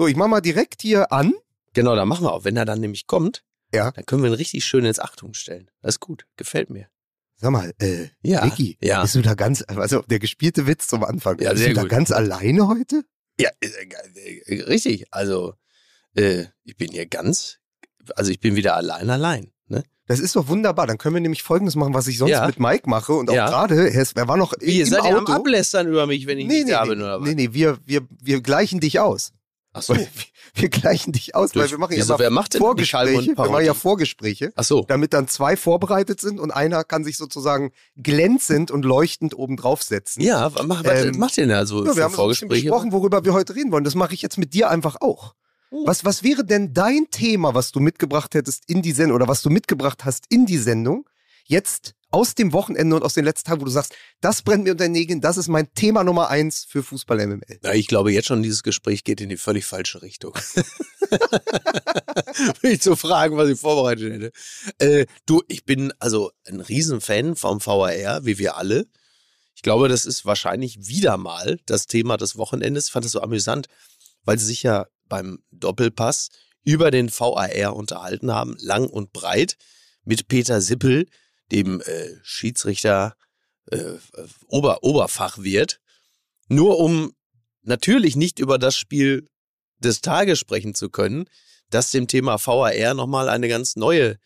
So, ich mach mal direkt hier an. Genau, da machen wir auch. Wenn er dann nämlich kommt, Ja. dann können wir ihn richtig schön ins Achtung stellen. Das ist gut, gefällt mir. Sag mal, äh, Ja, Vicky, ja. bist du da ganz, also der gespielte Witz zum Anfang, Ja, bist du da gut. ganz alleine heute? Ja, äh, äh, richtig. Also, äh, ich bin hier ganz, also ich bin wieder allein, allein. Ne? Das ist doch wunderbar. Dann können wir nämlich Folgendes machen, was ich sonst Ja. mit Mike mache. Und auch Ja. gerade, er war noch Wie, im seid ihr am Auto. Ablästern über mich, wenn ich nee, nicht nee, da nee, bin oder was? nee, nee, wir, wir, wir gleichen dich aus. Ach so. Wir, wir gleichen dich aus, weil wir machen ja immer wer macht denn Vorgespräche. Wir machen ja? Vorgespräche, Ach so. damit dann zwei vorbereitet sind und einer kann sich sozusagen glänzend und leuchtend oben drauf setzen. Ja, was, was Ähm, macht ihr denn da so Ja, wir haben Vorgespräche? besprochen, worüber wir heute reden wollen. Das mache ich jetzt mit dir einfach auch. Oh. Was, was wäre denn dein Thema, was du mitgebracht hättest in die Sendung oder was du mitgebracht hast in die Sendung, jetzt aus dem Wochenende und aus den letzten Tagen, wo du sagst, das brennt mir unter den Nägeln, das ist mein Thema Nummer eins für Fußball MML. Ja, ich glaube jetzt schon, dieses Gespräch geht in die völlig falsche Richtung. Will ich zu fragen, was ich vorbereitet hätte. Äh, du, ich bin also ein Riesenfan vom VAR, wie wir alle. Ich glaube, das ist wahrscheinlich wieder mal das Thema des Wochenendes. Ich fand es so amüsant, weil sie sich ja beim Doppelpass über den VAR unterhalten haben, lang und breit, mit Peter Sippel, dem äh, Schiedsrichter äh, Ober Oberfachwirt, nur um natürlich nicht über das Spiel des Tages sprechen zu können, das dem Thema VAR nochmal eine ganz neue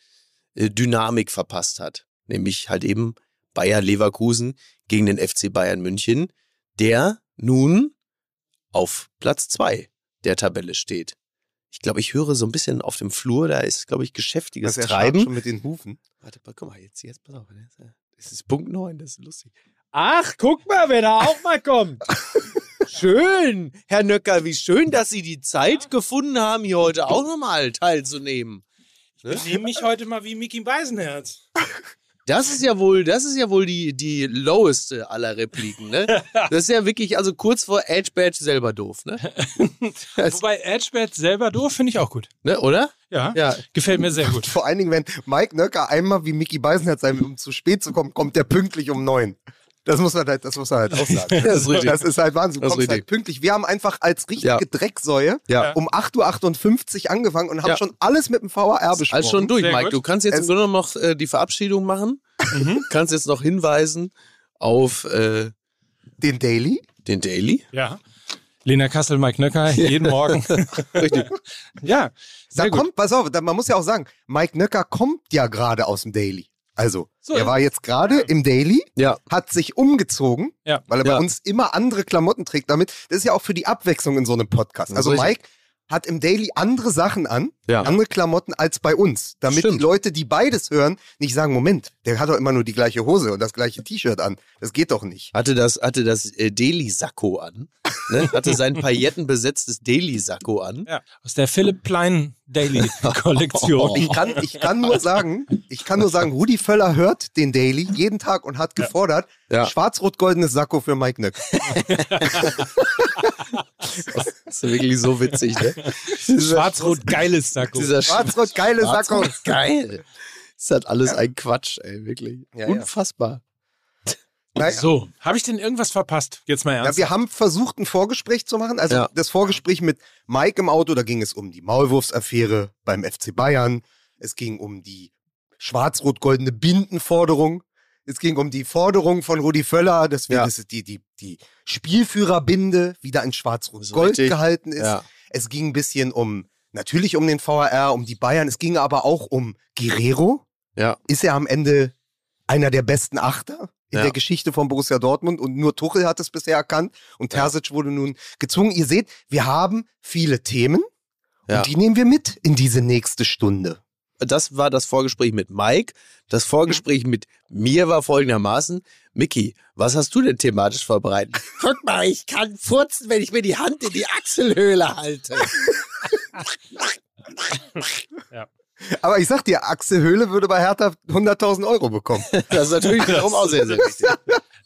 äh, Dynamik verpasst hat. Nämlich halt eben Bayer Leverkusen gegen den FC Bayern München, der nun auf Platz zwei der Tabelle steht. Ich glaube, ich höre so ein bisschen auf dem Flur, da ist, glaube ich, geschäftiges Das Treiben. schon mit den Hufen. Warte mal, guck mal, jetzt, jetzt, pass auf. ne? Das ist Punkt 9, das ist lustig. Ach, guck mal, wer da auch mal kommt. Schön, Herr Nöcker, wie schön, dass Sie die Zeit gefunden haben, hier heute auch nochmal teilzunehmen. Ich nehme mich heute mal wie Mickey Beisenherz. Das ist ja wohl, das ist ja wohl die, die loweste aller Repliken, ne? Das ist ja wirklich, also kurz vor Edge Badge selber doof, ne? Das, Wobei Edgebert selber doof finde ich auch gut. ne, oder? Ja, Ja. gefällt mir sehr gut. Vor allen Dingen, wenn Mike Nöcker einmal wie Mickey Beisenherz sein um zu spät zu kommen, kommt der pünktlich um neun. Das muss man halt, das muss man halt auch sagen. Das ist richtig. Das ist halt Wahnsinn. Du kommst halt pünktlich. Wir haben einfach als richtige Ja. Drecksäue Ja. um 8.58 Uhr angefangen und haben Ja. schon alles mit dem VAR besprochen. Alles schon durch, Sehr Mike. gut. Du kannst jetzt im Es- Grunde genommen noch äh, die Verabschiedung machen. Kannst jetzt noch hinweisen auf äh, Den Daily. den Daily. Ja. Lena Kassel, Mike Nöcker, jeden Morgen. Richtig. ja, sehr Da gut. kommt, pass auf, da, man muss ja auch sagen, Mike Nöcker kommt ja gerade aus dem Daily. Also, So, er ja. war jetzt gerade im Daily, Ja. hat sich umgezogen, Ja. weil er Ja. bei uns immer andere Klamotten trägt damit. Das ist ja auch für die Abwechslung in so einem Podcast. Also. Mike hat im Daily andere Sachen an, Ja. andere Klamotten als bei uns, damit Stimmt. die Leute, die beides hören, nicht sagen, Moment, der hat doch immer nur die gleiche Hose und das gleiche T-Shirt an. Das geht doch nicht. Hatte das, hatte das äh, Daily-Sakko an. Ne? Hatte sein paillettenbesetztes Daily-Sakko an. Ja, aus der Philipp Plein Daily Kollektion. Ich kann, ich kann nur sagen, ich kann nur sagen, Rudi Völler hört den Daily jeden Tag und hat gefordert, Ja. schwarz-rot-goldenes Sakko für Mike Nöck. Das ist wirklich so witzig, ne? Schwarz-rot geiles Sakko. Dieser Schwarz-rot-geile Sakko. Schwarz-Rot, Geil. Das hat alles ein Quatsch, ey, wirklich. Ja, ja. Unfassbar. Naja. So, habe ich denn irgendwas verpasst? Jetzt mal Ja, ernst. wir haben versucht, ein Vorgespräch zu machen. Also Ja. das Vorgespräch mit Mike im Auto, da ging es um die Maulwurfsaffäre beim FC Bayern. Es ging um die schwarz-rot-goldene Bindenforderung. Es ging um die Forderung von Rudi Völler, dass wir Ja. das, die, die, die Spielführerbinde wieder in schwarz-rot-gold richtig. gehalten ist. Ja. Es ging ein bisschen um, natürlich um den VAR, um die Bayern. Es ging aber auch um Guerrero. Ja. Ist er am Ende einer der besten Achter in Ja. der Geschichte von Borussia Dortmund und nur Tuchel hat es bisher erkannt und Ja. Terzic wurde nun gezwungen. Ihr seht, wir haben viele Themen Ja. und die nehmen wir mit in diese nächste Stunde. Das war das Vorgespräch mit Mike. Das Vorgespräch mit mir war folgendermaßen. Mickey, was hast du denn thematisch vorbereitet? Guck mal, ich kann furzen, wenn ich mir die Hand in die Achselhöhle halte. Aber ich sag dir, Axel Höhle würde bei Hertha 100.000 Euro bekommen. Das ist natürlich wiederum auch sehr, sehr wichtig.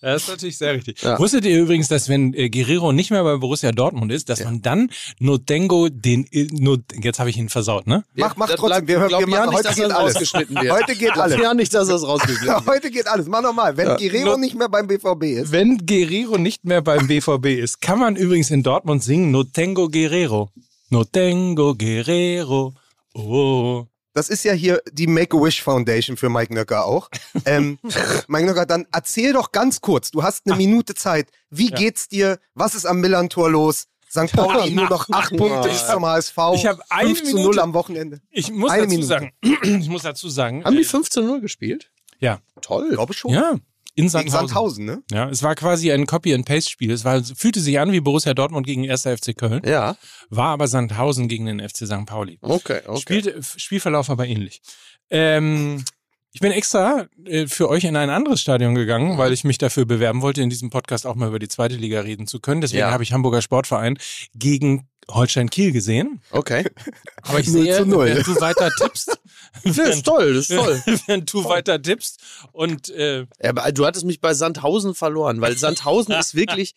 Das ist natürlich sehr richtig. Ja. Wusstet ihr übrigens, dass wenn äh, Guerrero nicht mehr bei Borussia Dortmund ist, dass man dann Notengo den, äh, Not, jetzt habe ich ihn versaut, ne? Mach, mach Das trotzdem. Wir, wir machen, ja nicht, heute dass geht das alles. rausgeschnitten wird. Heute geht alles. ja nicht, dass das rausgeschnitten wird. Heute geht alles. Mach nochmal. Wenn Ja. Guerrero Not- nicht mehr beim BVB ist. Wenn Guerrero nicht mehr beim BVB ist, kann man übrigens in Dortmund singen Notengo Guerrero. No tengo Guerrero. Oh. Das ist ja hier die Make-A-Wish Foundation für Mike Nöcker auch. Ähm, Mike Nöcker, dann erzähl doch ganz kurz, du hast eine Minute Zeit. Wie Ja. geht's dir? Was ist am Millantor los? St. Pauli nur noch acht Punkte bis zum HSV. Ich hab eine 5 zu 0 Minute. am Wochenende. Ich muss Eine dazu Minute. sagen, ich muss dazu sagen, Haben die äh, 15-0 gespielt? ja, Toll. Ich glaube schon. ja, in Gegen Sandhausen. Sandhausen, ne? Ja, es war quasi ein Copy-and-Paste-Spiel. Es war, fühlte sich an wie Borussia Dortmund gegen 1. FC Köln, Ja, war aber Sandhausen gegen den FC St. Pauli. okay, okay. Spielte, Spielverlauf aber ähnlich. Ähm, ich bin extra äh, für euch in ein anderes Stadion gegangen, weil ich mich dafür bewerben wollte, in diesem Podcast auch mal über die zweite Liga reden zu können. Deswegen Ja. habe ich Hamburger Sportverein gegen Holstein Kiel gesehen. Okay. Aber ich 0 sehe, zu 0. wenn du weiter tippst, Das ist toll, das ist toll. wenn du weiter tippst und äh, Ja, aber du hattest mich bei Sandhausen verloren, weil Sandhausen ist wirklich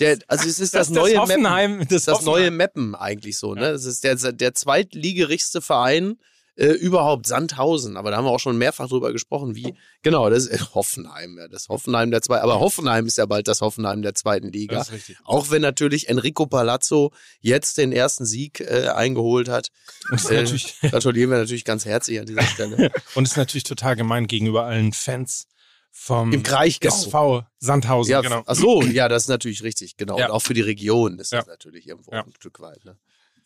der, also es ist das, das, neue das Mappen. Das, das Hoffenheim. neue Mappen eigentlich so, ne? Das ist der, der zweitligerigste Verein äh, überhaupt, Sandhausen. Aber da haben wir auch schon mehrfach drüber gesprochen, wie, genau, das ist Hoffenheim, ja, das Hoffenheim der zweiten, aber Hoffenheim ist ja bald das Hoffenheim der zweiten Liga. Das ist richtig. Auch wenn natürlich Enrico Palazzo jetzt den ersten Sieg äh, eingeholt hat. Und ist, Äh, natürlich, gratulieren wir natürlich ganz herzlich an dieser Stelle. und ist natürlich total gemein gegenüber allen Fans vom Im Kraichgau. SV Sandhausen. Ja, genau. ach so, ja, das ist natürlich richtig, genau. Ja. Und auch für die Region ist das Ja. natürlich irgendwo ein Stück weit. Ne?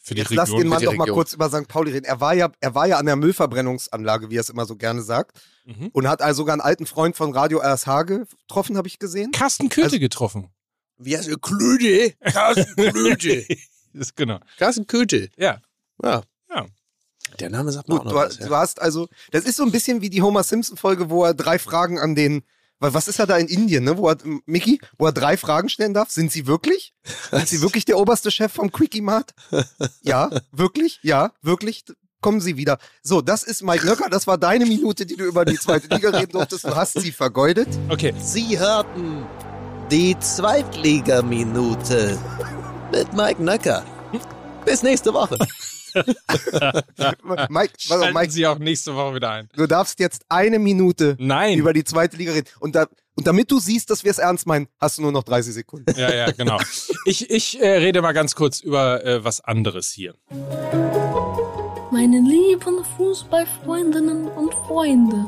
Für die Jetzt lass Region. den Mann doch mal kurz über St. Pauli reden. Er war ja, er war ja an der Müllverbrennungsanlage, wie er es immer so gerne sagt. Mhm. Und hat also sogar einen alten Freund von Radio RSH getroffen, habe ich gesehen. Carsten Köthe Also- getroffen. Wie heißt er? Klöde? Carsten Klöde. Das ist genau. Carsten Köthe. Ja. Ja. Ja. Der Name sagt mir auch Gut, noch du, was. du Ja. hast also, das ist so ein bisschen wie die Homer Simpson-Folge, wo er drei Fragen an den, was ist er da in Indien, ne? Wo er, Mickey, wo er drei Fragen stellen darf? Sind sie wirklich? Sind sie wirklich der oberste Chef vom Quickie Mart? Ja, wirklich? Ja, wirklich? Kommen Sie wieder. So, das ist Mike Nöcker. Das war deine Minute, die du über die zweite Liga reden durftest. Du hast sie vergeudet. Okay. Sie hörten die Zweitligaminute mit Mike Nöcker. Bis nächste Woche. Mike, warte, Schalten Mike, Sie auch nächste Woche wieder ein. du darfst jetzt eine Minute Nein. über die zweite Liga reden. Und, da, und damit du siehst, dass wir es ernst meinen, hast du nur noch 30 Sekunden. Ja, ja, genau. Ich, ich äh, rede mal ganz kurz über äh, was anderes hier. Meine lieben Fußballfreundinnen und Freunde,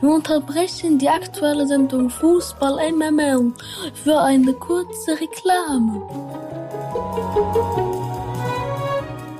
wir unterbrechen die aktuelle Sendung Fußball MML für eine kurze Reklame.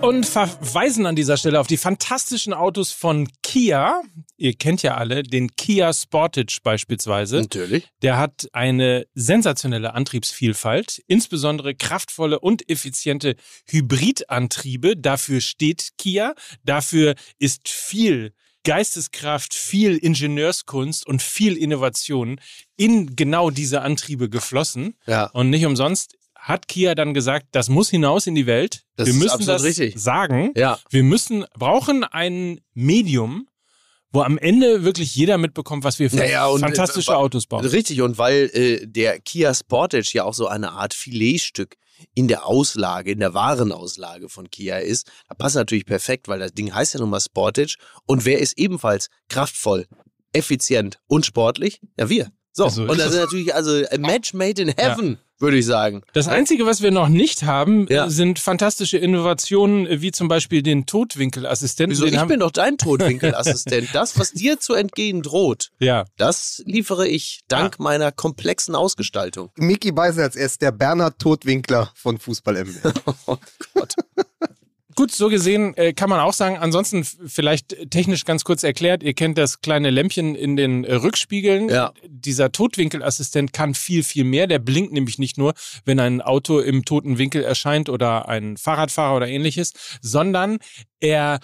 Und verweisen an dieser Stelle auf die fantastischen Autos von Kia. Ihr kennt ja alle den Kia Sportage beispielsweise. Natürlich. Der hat eine sensationelle Antriebsvielfalt, insbesondere kraftvolle und effiziente Hybridantriebe. Dafür steht Kia. Dafür ist viel Geisteskraft, viel Ingenieurskunst und viel Innovation in genau diese Antriebe geflossen. Ja. Und nicht umsonst hat Kia dann gesagt, das muss hinaus in die Welt. Das Wir müssen das richtig. sagen. Ja. Wir müssen, brauchen ein Medium, wo am Ende wirklich jeder mitbekommt, was wir für Naja, und, fantastische äh, Autos bauen. Richtig, und weil äh, der Kia Sportage ja auch so eine Art Filetstück in der Auslage, in der Warenauslage von Kia ist, da passt natürlich perfekt, weil das Ding heißt ja nun mal Sportage. Und wer ist ebenfalls kraftvoll, effizient und sportlich? Ja, wir. So, Also und das ist natürlich also a match made in heaven, würde ich sagen. Das Einzige, was wir noch nicht haben, Ja. sind fantastische Innovationen, wie zum Beispiel den Totwinkelassistenten. Wieso? Den Ich bin doch dein Totwinkelassistent. Das, was dir zu entgehen droht, ja, das liefere ich dank meiner komplexen Ausgestaltung. Mickey Beisenherz, er ist der Bernhard Todwinkler von Fußball MWL. Oh Gott. Gut, so gesehen äh, kann man auch sagen, ansonsten vielleicht technisch ganz kurz erklärt, ihr kennt das kleine Lämpchen in den äh, Rückspiegeln. Ja. Dieser Totwinkelassistent kann viel, viel mehr. Der blinkt nämlich nicht nur, wenn ein Auto im toten Winkel erscheint oder ein Fahrradfahrer oder ähnliches, sondern er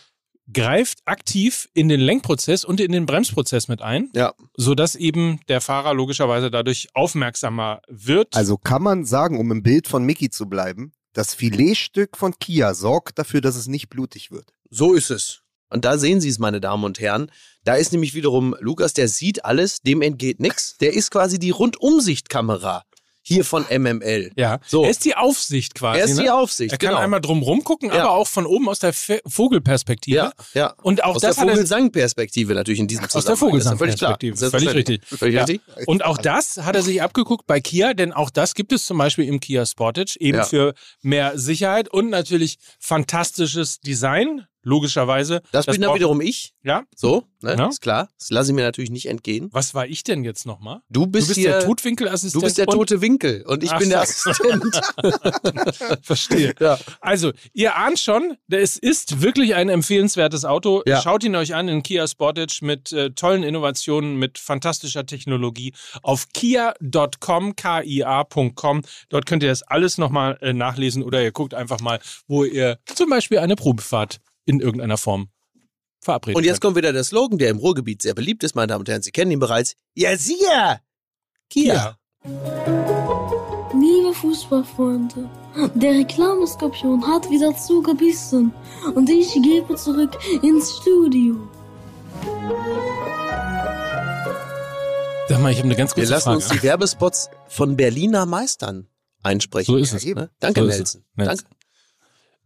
greift aktiv in den Lenkprozess und in den Bremsprozess mit ein, Ja. sodass eben der Fahrer logischerweise dadurch aufmerksamer wird. Also kann man sagen, um im Bild von Mickey zu bleiben, das Filetstück von Kia sorgt dafür, dass es nicht blutig wird. So ist es. Und da sehen Sie es, meine Damen und Herren. Da ist nämlich wiederum Lukas, der sieht alles, dem entgeht nichts. Der ist quasi die Rundumsichtkamera hier von MML. Ja. So. Er ist die Aufsicht quasi. Er ist die ne? Aufsicht, Er kann genau. einmal drum rumgucken, Ja. aber auch von oben aus der Fe Vogelperspektive. ja, ja. Und auch Aus das der hat er Vogelsang-Perspektive natürlich in diesem Aus der Zusammenhang. Völlig klar. Vogelsang-Perspektive. Völlig Selbstverständlich. richtig. Völlig Ja. richtig. Und auch das hat er sich abgeguckt bei Kia, denn auch das gibt es zum Beispiel im Kia Sportage, eben Ja. für mehr Sicherheit und natürlich fantastisches Design, logischerweise. Das, bin dann wiederum ich. Ja, So, ne? Ja. ist klar. Das lasse ich mir natürlich nicht entgehen. was war ich denn jetzt nochmal? Du bist, Du bist hier, der Totwinkelassistent. du bist der tote Winkel und ich Ach bin der. Assistent. Verstehe. Ja. Also, ihr ahnt schon, es ist wirklich ein empfehlenswertes Auto. Ja. Schaut ihn euch an in Kia Sportage mit äh, tollen Innovationen, mit fantastischer Technologie auf kia.com, kia.com. Dort könnt ihr das alles nochmal äh, nachlesen oder ihr guckt einfach mal, wo ihr zum Beispiel eine Probefahrt in irgendeiner Form verabreden Und jetzt kommt wieder der Slogan, der im Ruhrgebiet sehr beliebt ist, meine Damen und Herren. Sie kennen ihn bereits. Ja, siehe! Kia. Liebe Fußballfreunde, der Reklameskorpion hat wieder zugebissen und ich gebe zurück ins Studio. Sag mal, ich habe eine ganz Wir kurze lassen Frage. uns die Werbespots von Berliner Meistern einsprechen. So ist es. Ne? Danke, So ist es. Nelson. Nelson. Danke.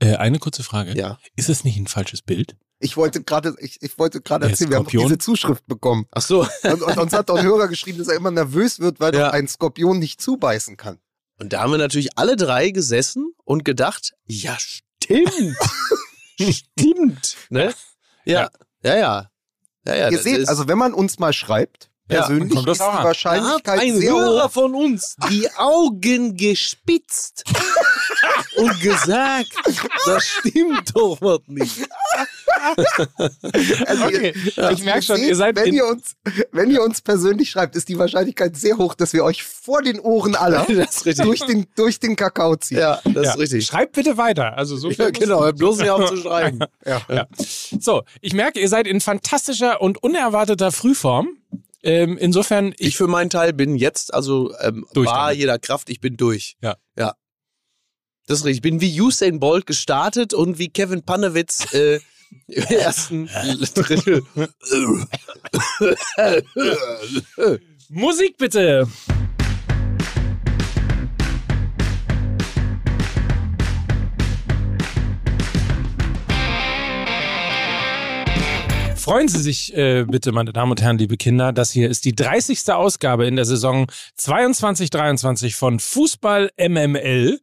Äh, eine kurze Frage. Ja. Ist das nicht ein falsches Bild? Ich wollte gerade, ich, ich wollte gerade erzählen, wir haben diese Zuschrift bekommen. Ach so. Und, und uns hat doch ein Hörer geschrieben, dass er immer nervös wird, weil Ja. doch ein Skorpion nicht zubeißen kann. Und da haben wir natürlich alle drei gesessen und gedacht, ja, stimmt. stimmt. Ne? Ja. Ja, ja. Ja, ja. Ihr das seht, ist- also wenn man uns mal schreibt, Ja, persönlich, das ist auch die an. Da hat Wahrscheinlichkeit ein sehr Hörer hoch. von uns die Augen gespitzt und gesagt, das stimmt doch was nicht. Also Okay, ihr, ich merke schon, seht, ihr seid wenn in- ihr uns, wenn ihr uns persönlich schreibt, ist die Wahrscheinlichkeit sehr hoch, dass wir euch vor den Ohren aller durch den, durch den Kakao ziehen. Ja, das Ja. ist richtig. Schreibt bitte weiter. Also so viel Ja, genau, hör bloß nicht auf zu schreiben. Ja. So, ich merke, ihr seid in fantastischer und unerwarteter Frühform. Ähm, insofern, Ich ich, für meinen Teil bin jetzt, also ähm, Durch damit. jeder Kraft, ich bin durch. Ja. Ja. Das ist richtig. Ich bin wie Usain Bolt gestartet und wie Kevin Panewitz äh, im ersten Drittel. Musik bitte. Freuen Sie sich äh, bitte, meine Damen und Herren, liebe Kinder. Das hier ist die 30. Ausgabe in der Saison 22-23 von Fußball MML,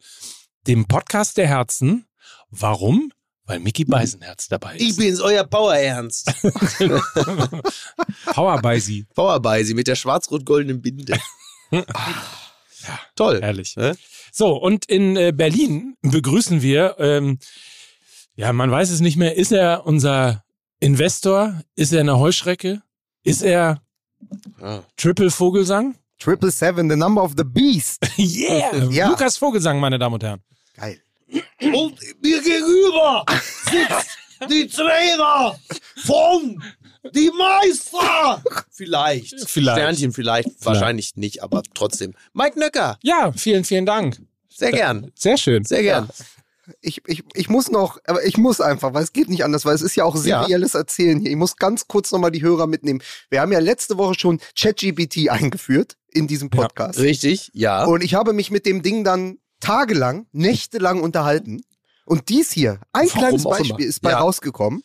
dem Podcast der Herzen. Warum? Weil Mickey Beisenherz dabei Ich ist. bin's, euer Power Ernst. Power bei Sie. Power bei sie mit der schwarz-rot-goldenen Binde. Toll. Herrlich. Ne? So, und in äh, Berlin begrüßen wir, ähm, ja, man weiß es nicht mehr, ist er unser Investor? Ist er eine Heuschrecke? Ist er Ah. Triple Vogelsang? Triple Seven, the number of the beast. Yeah! Ja. Lukas Vogelsang, meine Damen und Herren. Geil. Und mir gegenüber sitzt die Trainer von die Meister. Vielleicht. Vielleicht. Sternchen vielleicht, wahrscheinlich nicht, aber trotzdem. Mike Nöcker, Ja, vielen, vielen Dank. sehr gern. Sehr schön. Sehr gern. Ich, ich, ich muss noch, aber ich muss einfach, weil es geht nicht anders, weil es ist ja auch Ja. serielles Erzählen hier. Ich muss ganz kurz nochmal die Hörer mitnehmen. Wir haben ja letzte Woche schon ChatGPT eingeführt in diesem Ja. Podcast. Richtig, ja. Und ich habe mich mit dem Ding dann tagelang, nächtelang unterhalten. Und dies hier, ein Warum kleines Beispiel ist bei Ja. rausgekommen.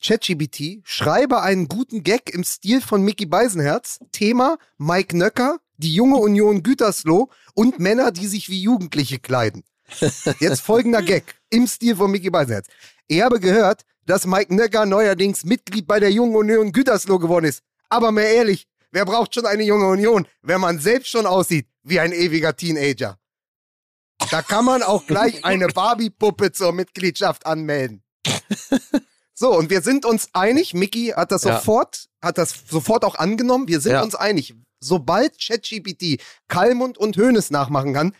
ChatGPT, schreibe einen guten Gag im Stil von Mickey Beisenherz. Thema Mike Nöcker, die junge Union Gütersloh und Männer, die sich wie Jugendliche kleiden. Jetzt folgender Gag im Stil von Mickey Beisenherz. Ich habe gehört, dass Mike Nöcker neuerdings Mitglied bei der jungen Union Gütersloh geworden ist. Aber mehr ehrlich, wer braucht schon eine junge Union, wenn man selbst schon aussieht wie ein ewiger Teenager? Da kann man auch gleich eine Barbie-Puppe zur Mitgliedschaft anmelden. So, und wir sind uns einig, Mickey hat das Ja. sofort, hat das sofort auch angenommen. Wir sind Ja. uns einig. Sobald ChatGPT Kalmund und Hoeneß nachmachen kann,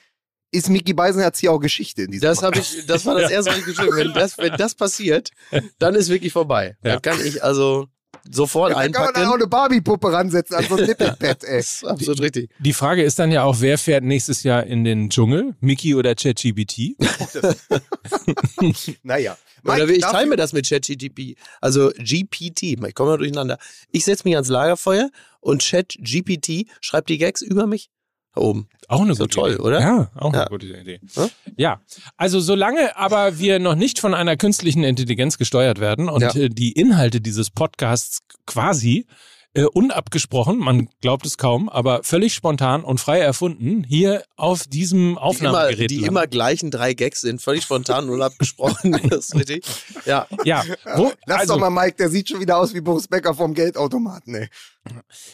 ist Mickey Beisenherz hier auch Geschichte in diesem Das habe ich, das war das erste, was ich geschrieben habe. Wenn das, wenn das passiert, dann ist wirklich vorbei. Ja. Dann kann ich also sofort Da kann man auch eine Barbie-Puppe ransetzen an so ein Nippelpad, ey. Das ist absolut richtig. Die Frage ist dann ja auch, wer fährt nächstes Jahr in den Dschungel? Mickey oder ChatGPT? Naja. Oder Mike, ich dafür- teile mir das mit ChatGPT. Also GPT. Ich komme mal durcheinander. Ich setze mich ans Lagerfeuer und ChatGPT schreibt die Gags über mich. Oben. Auch eine So gute toll, Idee. oder? Ja, auch Ja. eine gute Idee. Ja? Ja, also solange aber wir noch nicht von einer künstlichen Intelligenz gesteuert werden und Ja. äh, die Inhalte dieses Podcasts quasi äh, unabgesprochen, man glaubt es kaum, aber völlig spontan und frei erfunden, hier auf diesem Die immer, Aufnahmegerät die immer gleichen drei Gags sind, völlig spontan und abgesprochen. das ist richtig. Ja. Ja, wo, Lass also, doch mal Mike, der sieht schon wieder aus wie Boris Becker vom Geldautomaten, ey.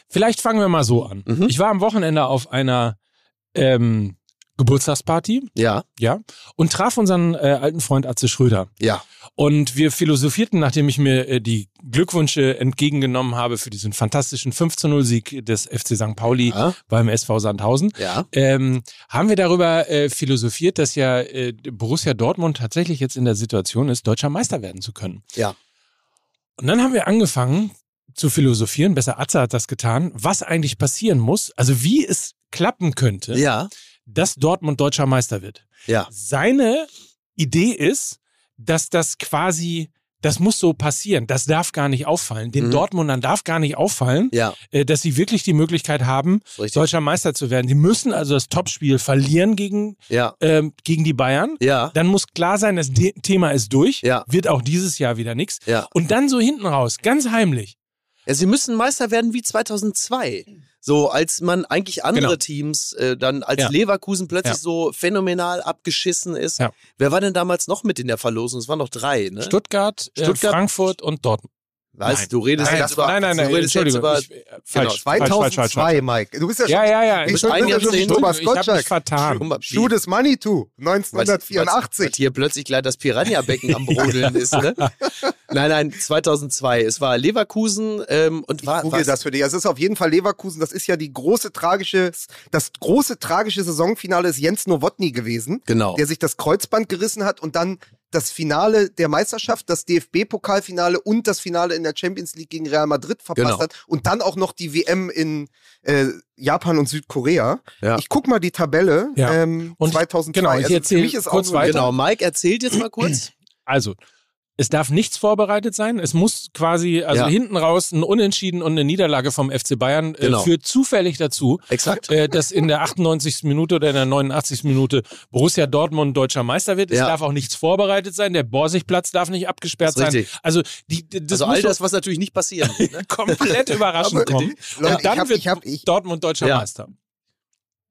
vielleicht fangen wir mal so an. Mhm. Ich war am Wochenende auf einer ähm, Geburtstagsparty, Ja. ja, und traf unseren äh, alten Freund Atze Schröder. Ja. Und wir philosophierten, nachdem ich mir äh, die Glückwünsche entgegengenommen habe für diesen fantastischen 5-0-Sieg des FC St. Pauli Ja. beim SV Sandhausen, Ja. ähm, haben wir darüber äh, philosophiert, dass ja äh, Borussia Dortmund tatsächlich jetzt in der Situation ist, deutscher Meister werden zu können. Ja. Und dann haben wir angefangen zu philosophieren, besser Atze hat das getan, was eigentlich passieren muss, also wie es klappen könnte, Ja. Dass Dortmund deutscher Meister wird. Ja. Seine Idee ist, dass das quasi, das muss so passieren, das darf gar nicht auffallen. Den Mhm. Dortmundern darf gar nicht auffallen, Ja. äh, dass sie wirklich die Möglichkeit haben, richtig. deutscher Meister zu werden. Sie müssen also das Topspiel verlieren gegen, Ja. ähm, gegen die Bayern. Ja. Dann muss klar sein, das Thema ist durch. Ja. Wird auch dieses Jahr wieder nichts. Ja. Und dann so hinten raus, ganz heimlich. Ja, sie müssen Meister werden wie 2002. So, als man eigentlich andere Genau. Teams äh, dann, als Ja. Leverkusen plötzlich Ja. so phänomenal abgeschissen ist. Ja. Wer war denn damals noch mit in der Verlosung? Es waren noch drei, ne? Stuttgart, äh, Stuttgart- Frankfurt und Dortmund. Was? Nein. Du redest Nein, jetzt über, nein, nein, nein, du redest Entschuldigung. über, ich, äh, falsch, falsch, falsch, falsch, 2002, falsch. Mike. Du bist ja schon Ja, ja, ja. Ich, schon ein wieder so wie Jahrzehnt. Thomas ich habe mich vertan. Wie- Schuh des Manitou, was, was, 1984. was hier plötzlich gleich das Piranha-Becken am Brodeln ist, ne? Nein, nein, 2002. Es war Leverkusen ähm, und Ich war, google was- das für dich. Es ist auf jeden Fall Leverkusen. Das ist ja die große tragische, das große tragische Saisonfinale ist Jens Nowotny gewesen, Genau. der sich das Kreuzband gerissen hat und dann das Finale der Meisterschaft, das DFB-Pokalfinale und das Finale in der Champions League gegen Real Madrid verpasst Genau. hat und dann auch noch die WM in äh, Japan und Südkorea. Ja. Ich guck mal die Tabelle. Ja. Ähm, Und 2002. genau, ich Also für erzähl mich ist auch kurz nur- weiter. Genau, Mike erzählt jetzt mal kurz. Also, es darf nichts vorbereitet sein. Es muss quasi, also Ja. hinten raus ein Unentschieden und eine Niederlage vom FC Bayern äh, Genau. führt zufällig dazu, Exakt. äh, dass in der 98. Minute oder in der 89. Minute Borussia Dortmund deutscher Meister wird. Es Ja. darf auch nichts vorbereitet sein. Der Borsigplatz darf nicht abgesperrt Das ist sein. richtig. Also, die, das also all das, was natürlich nicht passieren wird. Ne? komplett überraschend Aber- kommen. Leute, und dann ich hab- wird ich hab- ich- Dortmund deutscher Ja. Meister.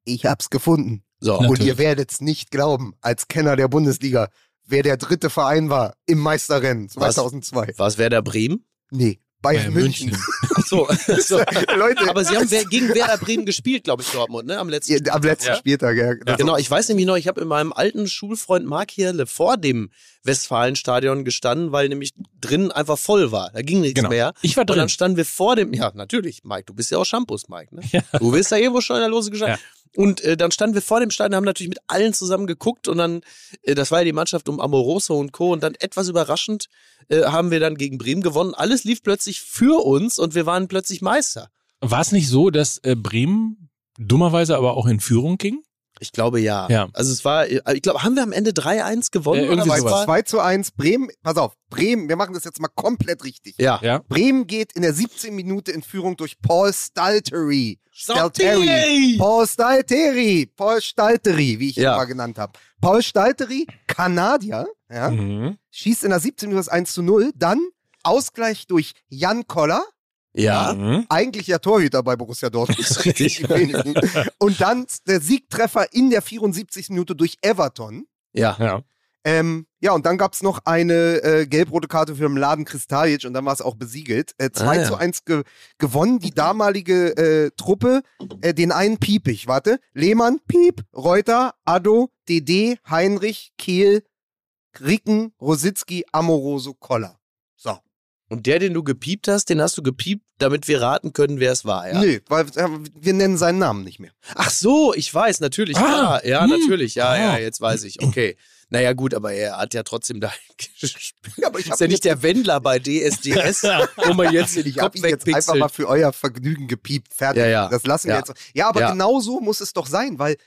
Ich hab's gefunden. So. Und ihr werdet's nicht glauben, als Kenner der Bundesliga, wer der dritte Verein war im Meisterrennen Was? 2002. War es Werder Bremen? Nee, Bayern, Bayern München. München. Ach so. so. Leute, Aber sie haben wer- gegen Werder Bremen gespielt, glaube ich, Dortmund, ne? Am letzten Ja, am letzten Ja. Spieltag, ja. Das- Genau, ich weiß nämlich noch, ich habe in meinem alten Schulfreund Mark Hirle vor dem Westfalenstadion gestanden, weil nämlich drin einfach voll war. Da ging nichts Genau. mehr. Ich war Und drin. dann standen wir vor dem, ja, natürlich, Mike, du bist ja auch Shampoos, Mike, ne? Du bist ja irgendwo schon in der Lose gestanden. Und äh, dann standen wir vor dem Stadion, haben natürlich mit allen zusammen geguckt und dann, äh, das war ja die Mannschaft um Amoroso und Co. Und dann etwas überraschend äh, haben wir dann gegen Bremen gewonnen. Alles lief plötzlich für uns und wir waren plötzlich Meister. War es nicht so, dass äh, Bremen dummerweise aber auch in Führung ging? Ich glaube ja. Ja. Also es war, äh, ich glaube, haben wir am Ende 3-1 gewonnen? Ja, irgendwie oder Bei was sowas. war? 2 zu 1, Bremen, pass auf, Bremen, wir machen das jetzt mal komplett richtig. Ja. Ja. Bremen geht in der 17. Minute in Führung durch Paul Stalteri. Stalteri! Stalteri. Paul Stalteri. Paul Stalteri, wie ich ihn Ja. mal genannt habe. Paul Stalteri, Kanadier, ja, Mhm. schießt in der 17. Minute das 1 zu 0. Dann Ausgleich durch Jan Koller. Ja. Mhm. Eigentlich ja Torhüter bei Borussia Dortmund. Ist richtig. Und dann der Siegtreffer in der 74. Minute durch Everton. Ja. Ja. Ähm, ja, und dann gab's noch eine äh, gelb-rote Karte für den Laden Kristalic und dann war es auch besiegelt. Äh, 2 Ah, ja. zu 1 ge gewonnen, die damalige äh, Truppe, äh, den einen Piepig, warte. Lehmann, Piep, Reuter, Addo, DD, Heinrich, Kehl, Ricken, Rositzky, Amoroso, Koller. Und der, den du gepiept hast, den hast du gepiept, damit wir raten können, wer es war, ja? Nö, weil äh, wir nennen seinen Namen nicht mehr. Ach so, ich weiß, natürlich, Ah, klar. Ja, hm. natürlich, ja, ja, Ah. jetzt weiß ich. Okay. Naja, gut, aber er hat ja trotzdem da gespielt. Aber ich Ist ja nicht der Wendler bei DSDS, wo man jetzt den Ich habe Kopf ihn jetzt einfach mal für euer Vergnügen gepiept. Fertig. Ja, ja. Das lassen Ja. wir jetzt. Ja, aber Ja. genau so muss es doch sein, weil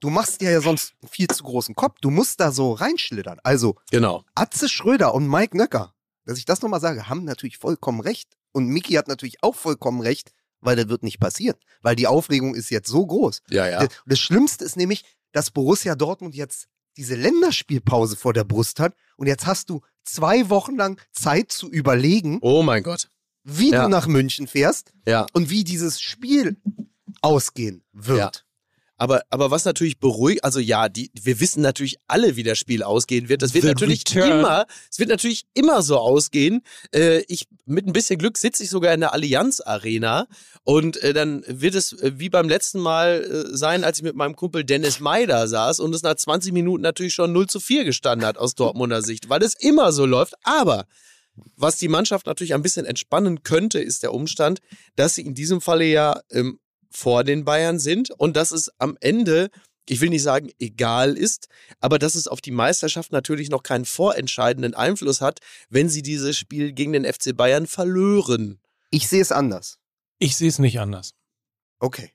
du machst dir ja sonst einen viel zu großen Kopf. Du musst da so reinschlittern. Also, Genau. Atze Schröder und Mike Nöcker, dass ich das nochmal sage, haben natürlich vollkommen recht. Und Miki hat natürlich auch vollkommen recht. weil das wird nicht passieren, weil die Aufregung ist jetzt so groß. Ja, ja. Das, das Schlimmste ist nämlich, dass Borussia Dortmund jetzt diese Länderspielpause vor der Brust hat und jetzt hast du zwei Wochen lang Zeit zu überlegen, Oh mein Gott. wie Ja. du nach München fährst Ja. und wie dieses Spiel ausgehen wird. Aber, aber was natürlich beruhigt, also ja, die, wir wissen natürlich alle, wie das Spiel ausgehen wird. Das wird The natürlich return. immer, es wird natürlich immer so ausgehen. Äh, ich, mit ein bisschen Glück sitze ich sogar in der Allianz Arena und äh, dann wird es äh, wie beim letzten Mal äh, sein, als ich mit meinem Kumpel Dennis da saß und es nach 20 Minuten natürlich schon 0 zu 4 gestanden hat aus Dortmunder Sicht, weil es immer so läuft. Aber was die Mannschaft natürlich ein bisschen entspannen könnte, ist der Umstand, dass sie in diesem Falle ja ähm, vor den Bayern sind und dass es am Ende, ich will nicht sagen egal ist, aber dass es auf die Meisterschaft natürlich noch keinen vorentscheidenden Einfluss hat, wenn sie dieses Spiel gegen den FC Bayern verlören. Ich sehe es anders. Ich sehe es nicht anders. Okay.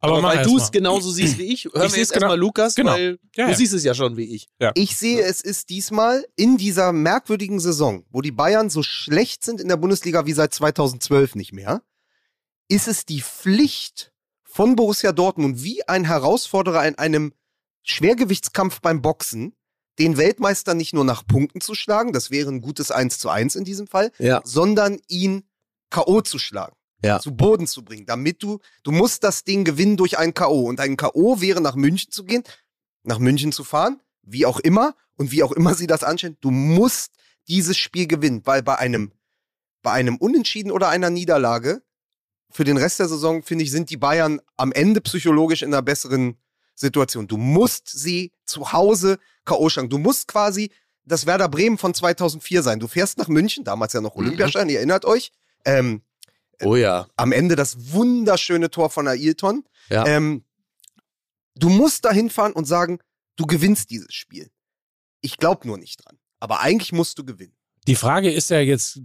Aber, mach weil du mal. es genauso siehst wie ich, hören Ich wir jetzt genau- erstmal Lukas, genau. weil Ja, du ja. siehst es ja schon wie ich. Ich sehe, es ist diesmal in dieser merkwürdigen Saison, wo die Bayern so schlecht sind in der Bundesliga wie seit 2012 nicht mehr, ist es die Pflicht von Borussia Dortmund wie ein Herausforderer in einem Schwergewichtskampf beim Boxen, den Weltmeister nicht nur nach Punkten zu schlagen, das wäre ein gutes 1 zu 1 in diesem Fall, Ja. sondern ihn K.O. zu schlagen. Ja. Zu Boden zu bringen, damit du, du musst das Ding gewinnen durch einen K.O. Und ein K.O. wäre nach München zu gehen, nach München zu fahren, wie auch immer, und wie auch immer sie das anstellen, du musst dieses Spiel gewinnen, weil bei einem, bei einem Unentschieden oder einer Niederlage, für den Rest der Saison, finde ich, sind die Bayern am Ende psychologisch in einer besseren Situation. Du musst sie zu Hause K.O. schlagen. Du musst quasi das Werder Bremen von 2004 sein. Du fährst nach München, damals ja noch Olympiastein, ihr erinnert euch. Ähm, Oh ja. am Ende das wunderschöne Tor von Ailton. Ja. Ähm, du musst da hinfahren und sagen, du gewinnst dieses Spiel. Ich glaube nur nicht dran. Aber eigentlich musst du gewinnen. Die Frage ist ja jetzt,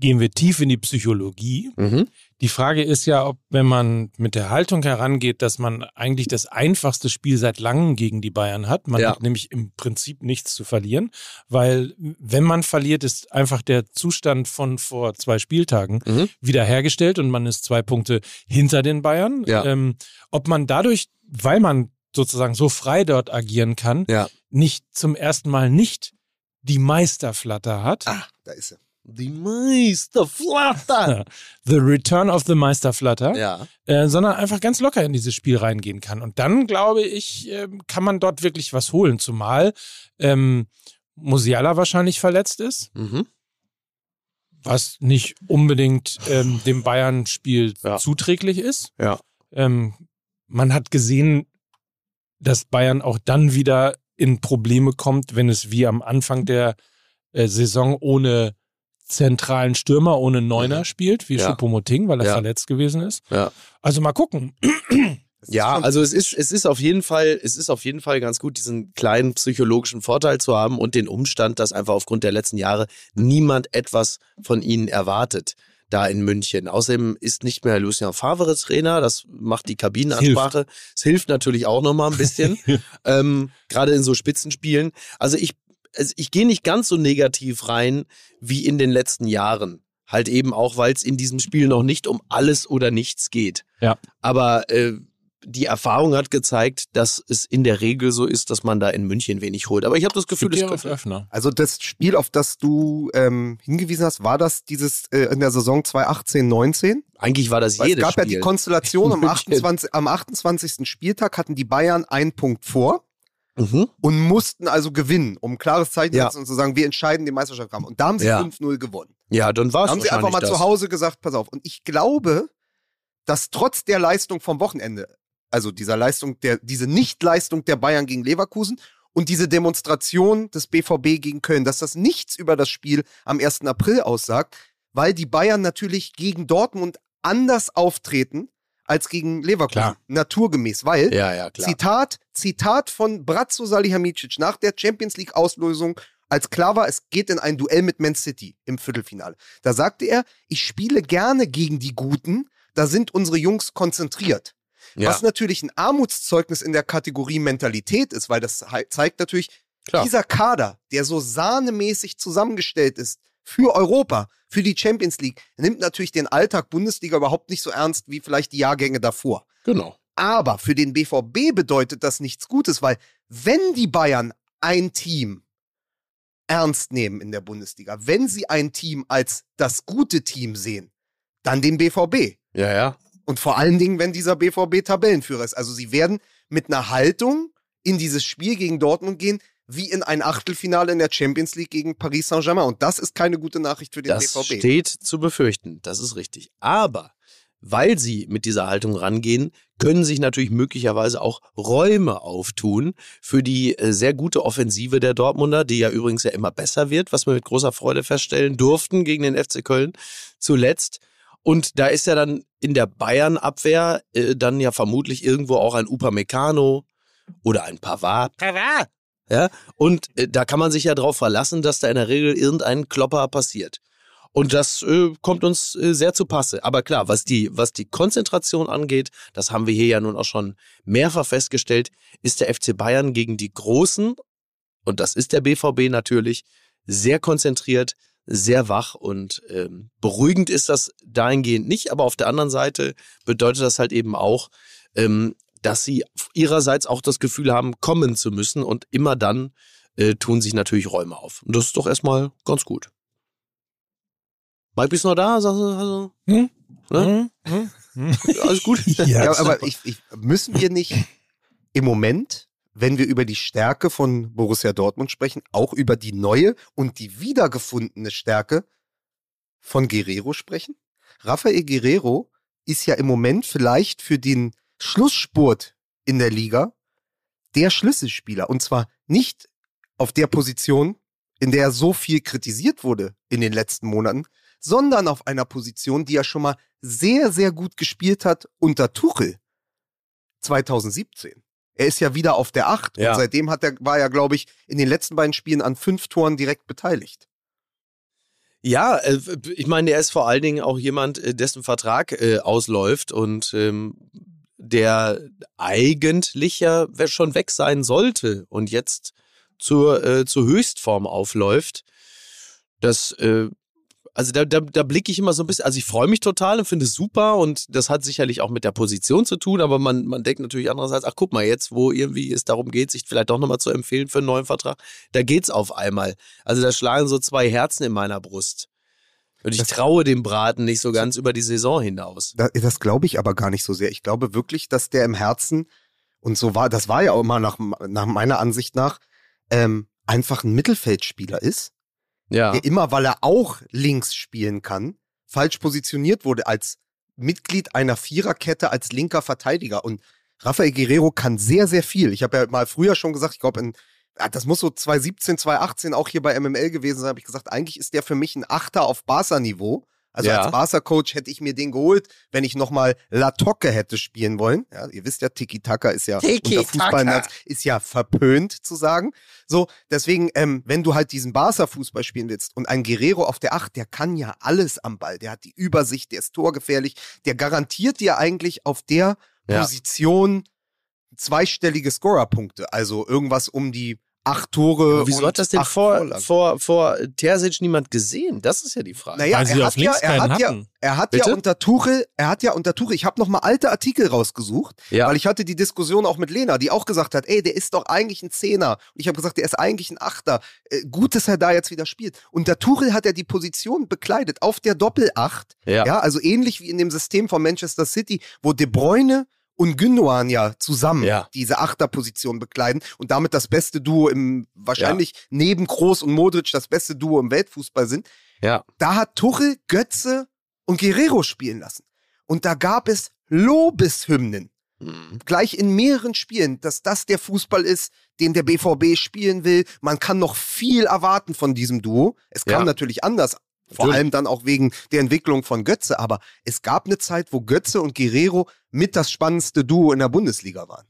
gehen wir tief in die Psychologie. Mhm. Die Frage ist ja, ob, wenn man mit der Haltung herangeht, dass man eigentlich das einfachste Spiel seit langem gegen die Bayern hat. Man Ja. hat nämlich im Prinzip nichts zu verlieren, weil wenn man verliert, ist einfach der Zustand von vor zwei Spieltagen Mhm. wiederhergestellt und man ist zwei Punkte hinter den Bayern. Ja. Ähm, ob man dadurch, weil man sozusagen so frei dort agieren kann, Ja. nicht zum ersten Mal nicht die Meisterflatter hat. Ah, da ist sie. Die Meisterflatter. The Return of the Meisterflatter. ja. äh, sondern einfach ganz locker in dieses Spiel reingehen kann. Und dann, glaube ich, ähm, kann man dort wirklich was holen. Zumal ähm, Musiala wahrscheinlich verletzt ist, Mhm. was nicht unbedingt ähm, dem Bayern-Spiel Ja. zuträglich ist. Ja. Ähm, man hat gesehen, dass Bayern auch dann wieder in Probleme kommt, wenn es wie am Anfang der äh, Saison ohne zentralen Stürmer, ohne Neuner Mhm. spielt, wie Ja. Choupo-Moting, weil er Ja. verletzt gewesen ist. Ja. Also mal gucken. Ja, also es ist, es ist auf jeden Fall, es ist auf jeden Fall ganz gut, diesen kleinen psychologischen Vorteil zu haben und den Umstand, dass einfach aufgrund der letzten Jahre niemand etwas von ihnen erwartet. Da in München. Außerdem ist nicht mehr Lucien Favre Trainer, das macht die Kabinenansprache. Es hilft natürlich auch nochmal ein bisschen, ähm, gerade in so Spitzenspielen. Also ich, also ich gehe nicht ganz so negativ rein wie in den letzten Jahren. Halt eben auch, weil es in diesem Spiel noch nicht um alles oder nichts geht. Ja. Aber äh, die Erfahrung hat gezeigt, dass es in der Regel so ist, dass man da in München wenig holt. Aber ich habe das Gefühl, ja auf könnte, Öffner. Also das Spiel, auf das du ähm, hingewiesen hast, war das dieses äh, in der Saison 2018, 19? eigentlich war das Weil es jedes gab ja Spiel. die Konstellation, am München. 28, am 28. Spieltag hatten die Bayern einen Punkt vor mhm. und mussten also gewinnen, um ein klares Zeichen zu Ja. setzen und zu sagen, wir entscheiden den Meisterschaftskampf. Und da haben sie Ja. 5-0 gewonnen. Ja, dann war Da es haben sie einfach mal das. zu Hause gesagt, pass auf. Und ich glaube, dass trotz der Leistung vom Wochenende, also dieser Leistung, der, diese Nichtleistung der Bayern gegen Leverkusen und diese Demonstration des BVB gegen Köln, dass das nichts über das Spiel am 1. April aussagt, weil die Bayern natürlich gegen Dortmund anders auftreten als gegen Leverkusen. Klar. Naturgemäß, weil Ja, ja. Zitat, Zitat von Bratzo Salihamidzic nach der Champions League Auslösung, als klar war, es geht in ein Duell mit Man City im Viertelfinale. Da sagte er, ich spiele gerne gegen die Guten, da sind unsere Jungs konzentriert. ja, Was natürlich ein Armutszeugnis in der Kategorie Mentalität ist, weil das zeigt natürlich, klar. dieser Kader, der so sahnemäßig zusammengestellt ist für Europa, für die Champions League, nimmt natürlich den Alltag Bundesliga überhaupt nicht so ernst wie vielleicht die Jahrgänge davor. Genau. Aber für den BVB bedeutet das nichts Gutes, weil wenn die Bayern ein Team ernst nehmen in der Bundesliga, wenn sie ein Team als das gute Team sehen, dann den BVB. Ja, ja. Und vor allen Dingen, wenn dieser BVB Tabellenführer ist. Also sie werden mit einer Haltung in dieses Spiel gegen Dortmund gehen, wie in ein Achtelfinale in der Champions League gegen Paris Saint-Germain. Und das ist keine gute Nachricht für den das BVB. steht zu befürchten, das ist richtig. Aber weil sie mit dieser Haltung rangehen, können sich natürlich möglicherweise auch Räume auftun für die äh, sehr gute Offensive der Dortmunder, die ja übrigens ja immer besser wird, was wir mit großer Freude feststellen durften gegen den FC Köln zuletzt. Und da ist ja dann in der Bayern-Abwehr äh, dann ja vermutlich irgendwo auch ein Upamecano oder ein Pavard. Pavard! Ja, und äh, da kann man sich ja darauf verlassen, dass da in der Regel irgendein Klopper passiert. Und das äh, kommt uns äh, sehr zu Passe. Aber klar, was die, was die Konzentration angeht, das haben wir hier ja nun auch schon mehrfach festgestellt, ist der FC Bayern gegen die Großen, und das ist der BVB natürlich, sehr konzentriert, sehr wach und ähm, beruhigend ist das dahingehend nicht. Aber auf der anderen Seite bedeutet das halt eben auch, ähm, dass sie ihrerseits auch das Gefühl haben, kommen zu müssen und immer dann äh, tun sich natürlich Räume auf. Und das ist doch erstmal ganz gut. Mike, bist du noch da? Sagst du, also, Hm? ne? Hm? Hm? Alles gut? Ja, aber ich, ich, müssen wir nicht im Moment, wenn wir über die Stärke von Borussia Dortmund sprechen, auch über die neue und die wiedergefundene Stärke von Guerrero sprechen? Rafael Guerrero ist ja im Moment vielleicht für den Schlussspurt in der Liga der Schlüsselspieler. Und zwar nicht auf der Position, in der er so viel kritisiert wurde in den letzten Monaten, sondern auf einer Position, die er schon mal sehr, sehr gut gespielt hat unter Tuchel 2017. Er ist ja wieder auf der Acht Ja. und seitdem hat er, war er, glaube ich, in den letzten beiden Spielen an fünf Toren direkt beteiligt. Ja, äh, ich meine, er ist vor allen Dingen auch jemand, äh, dessen Vertrag äh, ausläuft und ähm, der eigentlich ja schon weg sein sollte und jetzt zur, äh, zur Höchstform aufläuft. Das, äh, also da, da, da blicke ich immer so ein bisschen, also ich freue mich total und finde es super und das hat sicherlich auch mit der Position zu tun, aber man, man denkt natürlich andererseits, ach guck mal, jetzt, wo irgendwie es darum geht, sich vielleicht doch nochmal zu empfehlen für einen neuen Vertrag, da geht's auf einmal. Also da schlagen so zwei Herzen in meiner Brust. Und ich Das- traue dem Braten nicht so ganz über die Saison hinaus. Da, das glaube ich aber gar nicht so sehr. Ich glaube wirklich, dass der im Herzen, und so war, das war ja auch immer nach, nach meiner Ansicht nach, ähm, einfach ein Mittelfeldspieler ist, Ja. der immer, weil er auch links spielen kann, falsch positioniert wurde als Mitglied einer Viererkette als linker Verteidiger. Und Rafael Guerrero kann sehr, sehr viel. Ich habe ja mal früher schon gesagt, ich glaube, in das muss so 2017, 2018 auch hier bei MML gewesen sein, habe ich gesagt, eigentlich ist der für mich ein Achter auf Barca-Niveau. Also Ja. als Barca-Coach hätte ich mir den geholt, wenn ich nochmal La Tocke hätte spielen wollen. Ja, ihr wisst ja, Tiki-Taka ist ja Tiki-Taka. unter Fußballnerds ist ja verpönt zu sagen. So, deswegen, ähm, wenn du halt diesen Barca-Fußball spielen willst und ein Guerrero auf der Acht, der kann ja alles am Ball. Der hat die Übersicht, der ist torgefährlich, der garantiert dir eigentlich auf der Ja. Position zweistellige Scorerpunkte. Also irgendwas um die acht Tore. Aber wieso und hat das denn vor, Vorlagen. vor, vor Terzic niemand gesehen? Das ist ja die Frage. Naja, Weil sie er auf hat, ja, er keinen hat ja, er hat Bitte? ja unter Tuchel, er hat ja unter Tuchel, ich habe noch mal alte Artikel rausgesucht, Ja. weil ich hatte die Diskussion auch mit Lena, die auch gesagt hat, ey, der ist doch eigentlich ein Zehner. Und ich habe gesagt, der ist eigentlich ein Achter. Äh, gut, dass er da jetzt wieder spielt. Unter Tuchel hat er die Position bekleidet auf der Doppelacht. Ja. Ja, also ähnlich wie in dem System von Manchester City, wo De Bruyne und Gündogan ja zusammen Ja. diese Achterposition bekleiden und damit das beste Duo im, wahrscheinlich neben Kroos und Modric das beste Duo im Weltfußball sind. Ja. Da hat Tuchel, Götze und Guerrero spielen lassen. Und da gab es Lobeshymnen, Hm. gleich in mehreren Spielen, dass das der Fußball ist, den der BVB spielen will. Man kann noch viel erwarten von diesem Duo. Es kam Ja. natürlich anders. Vor Natürlich. allem dann auch wegen der Entwicklung von Götze. Aber es gab eine Zeit, wo Götze und Guerrero mit das spannendste Duo in der Bundesliga waren.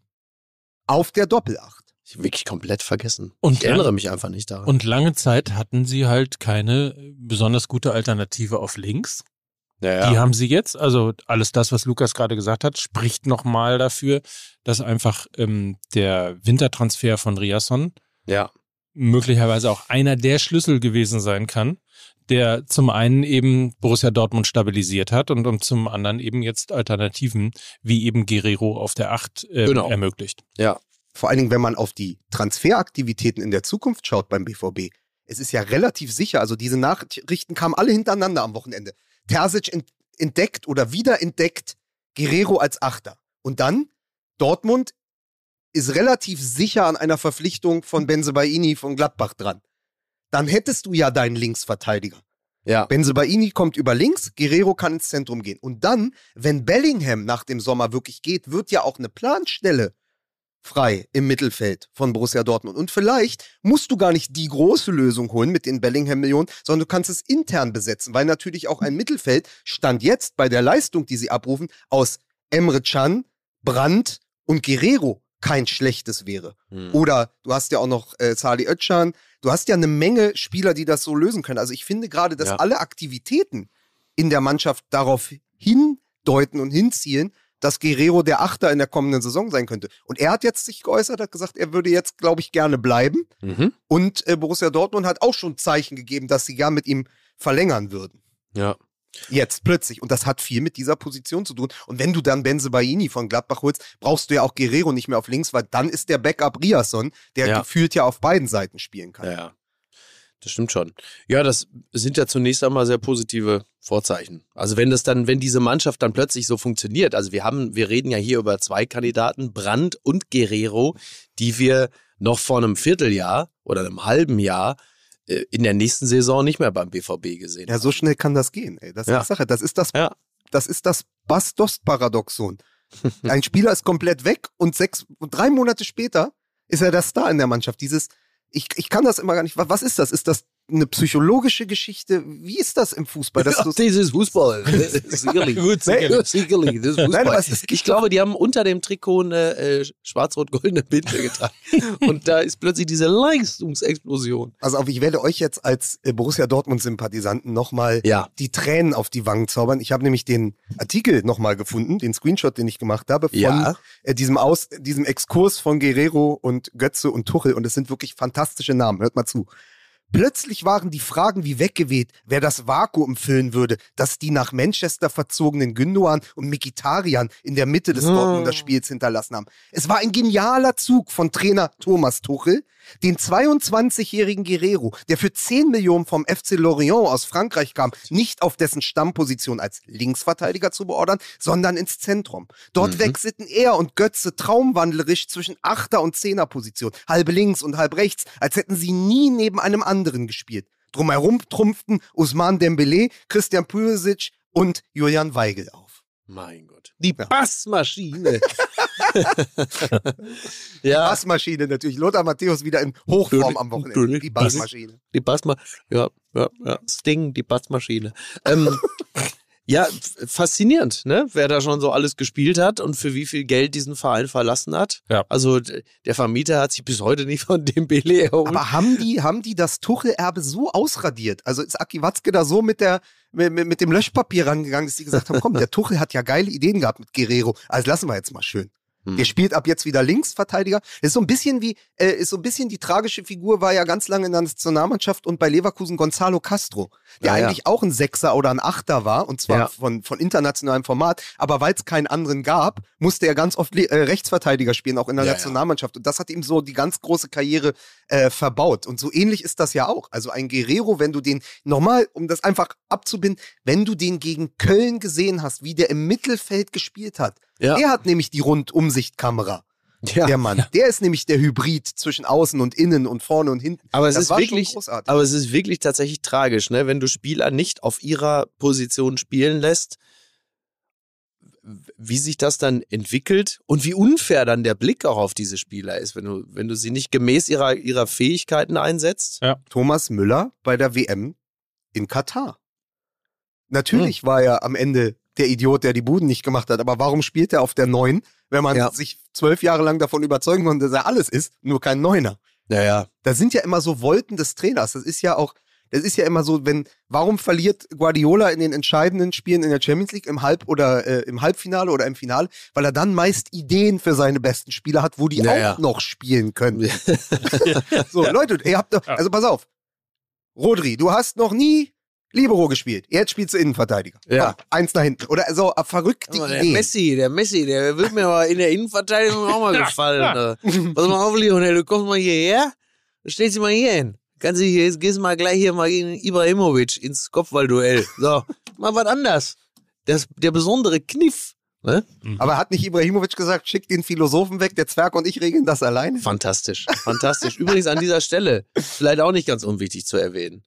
Auf der Doppelacht. Ich wirklich komplett vergessen. Und ich erinnere mich einfach nicht daran. Und lange Zeit hatten sie halt keine besonders gute Alternative auf links. ja, Die haben sie jetzt. Also alles das, was Lukas gerade gesagt hat, spricht nochmal dafür, dass einfach ähm, der Wintertransfer von Riasson ja. möglicherweise auch einer der Schlüssel gewesen sein kann, der zum einen eben Borussia Dortmund stabilisiert hat und, und zum anderen eben jetzt Alternativen wie eben Guerrero auf der Acht äh, Genau. ermöglicht. Ja. Vor allen Dingen, wenn man auf die Transferaktivitäten in der Zukunft schaut beim BVB. Es ist ja relativ sicher, also diese Nachrichten kamen alle hintereinander am Wochenende. Terzic ent- entdeckt oder wiederentdeckt Guerrero als Achter. Und dann Dortmund ist relativ sicher an einer Verpflichtung von Benzebaini von Gladbach dran. Dann hättest du ja deinen Linksverteidiger. Ja. Benzebaini kommt über links, Guerrero kann ins Zentrum gehen. Und dann, wenn Bellingham nach dem Sommer wirklich geht, wird ja auch eine Planstelle frei im Mittelfeld von Borussia Dortmund. Und vielleicht musst du gar nicht die große Lösung holen mit den Bellingham-Millionen, sondern du kannst es intern besetzen, weil natürlich auch ein Mittelfeld stand jetzt bei der Leistung, die sie abrufen, aus Emre Can, Brandt und Guerrero kein schlechtes wäre. Hm. Oder du hast ja auch noch äh, Salih Özcan. Du hast ja eine Menge Spieler, die das so lösen können. Also ich finde gerade, dass Ja. alle Aktivitäten in der Mannschaft darauf hindeuten und hinzielen, dass Guerrero der Achter in der kommenden Saison sein könnte. Und er hat jetzt sich geäußert, hat gesagt, er würde jetzt, glaube ich, gerne bleiben. Mhm. Und äh, Borussia Dortmund hat auch schon Zeichen gegeben, dass sie gern mit ihm verlängern würden. Ja. Jetzt plötzlich. Und das hat viel mit dieser Position zu tun. Und wenn du dann Benze Baini von Gladbach holst, brauchst du ja auch Guerrero nicht mehr auf links, weil dann ist der Backup Riasson, der Ja. gefühlt ja auf beiden Seiten spielen kann. Ja. Das stimmt schon. Ja, das sind ja zunächst einmal sehr positive Vorzeichen. Also wenn das dann, wenn diese Mannschaft dann plötzlich so funktioniert, also wir haben, wir reden ja hier über zwei Kandidaten, Brandt und Guerrero, die wir noch vor einem Vierteljahr oder einem halben Jahr in der nächsten Saison nicht mehr beim BVB gesehen Ja, so schnell kann das gehen. Ey. Das Ja. ist die Sache. Das ist das, Ja. das ist das Bastos-Paradoxon. Ein Spieler ist komplett weg und sechs und drei Monate später ist er der Star in der Mannschaft. Dieses, ich, ich kann das immer gar nicht. wa- Was ist das? Ist das eine psychologische Geschichte? Wie ist das im Fußball? Dass Ja, das ist Fußball. sicherlich. Gut, Nee, sicherlich, das ist Fußball. ist- ich glaube, die haben unter dem Trikot eine äh, schwarz-rot-goldene Binde getragen. Und da ist plötzlich diese Leistungsexplosion. also auch ich werde euch jetzt als äh, Borussia Dortmund-Sympathisanten nochmal Ja. die Tränen auf die Wangen zaubern. Ich habe nämlich den Artikel nochmal gefunden, den Screenshot, den ich gemacht habe, von Ja. äh, diesem, Aus, diesem Exkurs von Guerrero und Götze und Tuchel. Und es sind wirklich fantastische Namen. Hört mal zu. Plötzlich waren die Fragen wie weggeweht, wer das Vakuum füllen würde, das die nach Manchester verzogenen Gündogan und Mikitarian in der Mitte des. Dortmunder Spiels hinterlassen haben. Es war ein genialer Zug von Trainer Thomas Tuchel, den 22-jährigen Guerrero, der für 10 Millionen vom FC Lorient aus Frankreich kam, nicht auf dessen Stammposition als Linksverteidiger zu beordern, sondern ins Zentrum. Dort Mhm. wechselten er und Götze traumwandlerisch zwischen Achter- und Zehnerposition, halb links und halb rechts, als hätten sie nie neben einem anderen gespielt. Drumherum trumpften Usman Dembele, Christian Pulisic und Julian Weigel auf. Mein Gott. Die Ja. Passmaschine. ja, Bassmaschine natürlich. Lothar Matthäus wieder in Hochform am Wochenende. Die Bassmaschine. die Passmaschine. Ja, ja, ja. Sting, die Passmaschine. Ähm, ja, faszinierend, ne? Wer da schon so alles gespielt hat und für wie viel Geld diesen Verein verlassen hat. Ja. Also der Vermieter hat sich bis heute nicht von dem Bele erholt. Aber haben die, haben die das Tuchel-Erbe so ausradiert? Also ist Aki Watzke da so mit der, mit, mit dem Löschpapier rangegangen, dass die gesagt haben, komm, der Tuchel hat ja geile Ideen gehabt mit Guerrero. Also lassen wir jetzt mal schön. Hm. Der spielt ab jetzt wieder Linksverteidiger. Das ist so ein bisschen wie, äh, ist so ein bisschen die tragische Figur, war ja ganz lange in der Nationalmannschaft und bei Leverkusen Gonzalo Castro, der Ja, ja. eigentlich auch ein Sechser oder ein Achter war, und zwar Ja. von, von internationalem Format, aber weil es keinen anderen gab, musste er ganz oft äh, Rechtsverteidiger spielen, auch in der. Nationalmannschaft. Und das hat ihm so die ganz große Karriere äh, verbaut. Und so ähnlich ist das ja auch. Also ein Guerrero, wenn du den, nochmal, um das einfach abzubinden, wenn du den gegen Köln gesehen hast, wie der im Mittelfeld gespielt hat, Ja. der hat nämlich die Rundumsichtkamera. ja. Der Mann. Der ist nämlich der Hybrid zwischen außen und innen und vorne und hinten. Aber es das ist war wirklich, schon großartig. aber es ist wirklich tatsächlich tragisch, ne? Wenn du Spieler nicht auf ihrer Position spielen lässt, wie sich das dann entwickelt und wie unfair dann der Blick auch auf diese Spieler ist, wenn du, wenn du sie nicht gemäß ihrer, ihrer Fähigkeiten einsetzt. Thomas Müller bei der WM in Katar. Natürlich Hm. war er am Ende der Idiot, der die Buden nicht gemacht hat. Aber warum spielt er auf der Neun, wenn man Ja. sich zwölf Jahre lang davon überzeugen konnte, dass er alles ist, nur kein Neuner? Naja, Da sind ja immer so Wolken des Trainers. Das ist ja auch, das ist ja immer so, wenn, warum verliert Guardiola in den entscheidenden Spielen in der Champions League im Halb- oder äh, im Halbfinale oder im Finale? Weil er dann meist Ideen für seine besten Spieler hat, wo die Ja, auch ja. noch spielen können. so, Leute, ihr habt doch, also pass auf. Rodri, du hast noch nie Libero gespielt. Jetzt spielst du Innenverteidiger. Ja. Komm, eins nach hinten. Oder so äh, verrückte Aber der Ideen. Messi, der Messi, der wird mir aber in der Innenverteidigung auch mal gefallen. ne? Pass mal auf, Lionel, du kommst mal hierher, du stellst dich mal hier hin. Kannst du hier, jetzt gehst du mal gleich hier mal gegen Ibrahimovic ins Kopfballduell. So, mal was anders. Das, der besondere Kniff. Ne? Aber hat nicht Ibrahimovic gesagt, schick den Philosophen weg, der Zwerg und ich regeln das alleine? Fantastisch, fantastisch. Übrigens an dieser Stelle, vielleicht auch nicht ganz unwichtig zu erwähnen.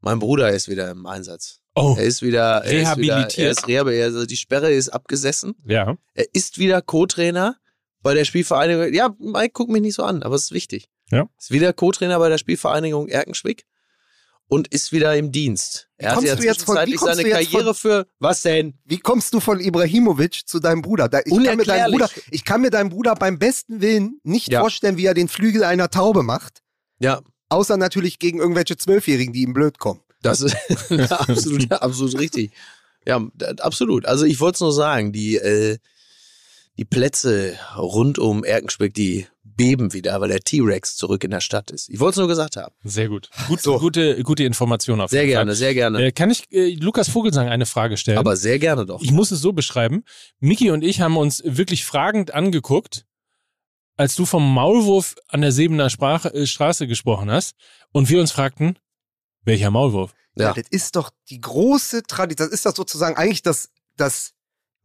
Mein Bruder ist wieder im Einsatz. Oh, Er ist wieder, er ist wieder, er Rehabilitiert. ist rehabilitiert. Also die Sperre ist abgesessen. ja. Er ist wieder Co-Trainer bei der Spielvereinigung. Ja, Mike, guck mich nicht so an, aber es ist wichtig. Ja. Ist wieder Co-Trainer bei der Spielvereinigung Erkenschwick und ist wieder im Dienst. Er kommst hatte ja von- kommst seine Karriere für, was denn? Wie kommst du von Ibrahimovic zu deinem Bruder? Da, ich, kann mir deinen Unerklärlich. Bruder ich kann mir deinen Bruder beim besten Willen nicht Ja. vorstellen, wie er den Flügel einer Taube macht. Ja, Außer natürlich gegen irgendwelche Zwölfjährigen, die ihm blöd kommen. das ist absolut, absolut richtig. Ja, absolut. Also ich wollte es nur sagen, die, äh, die Plätze rund um Erkenschwick, die beben wieder, weil der T-Rex zurück in der Stadt ist. Ich wollte es nur gesagt haben. Sehr gut. gut So. gute, gute Information auf Sehr jeden gerne, Fall. sehr gerne. Äh, kann ich äh, Lukas Vogelsang eine Frage stellen? Aber sehr gerne doch. Ich muss es so beschreiben. Miki und ich haben uns wirklich fragend angeguckt, als du vom Maulwurf an der Sebener Sprache, äh, Straße gesprochen hast und wir uns fragten, welcher Maulwurf? Ja. Das ist doch die große Tradition. Das ist das sozusagen eigentlich das, das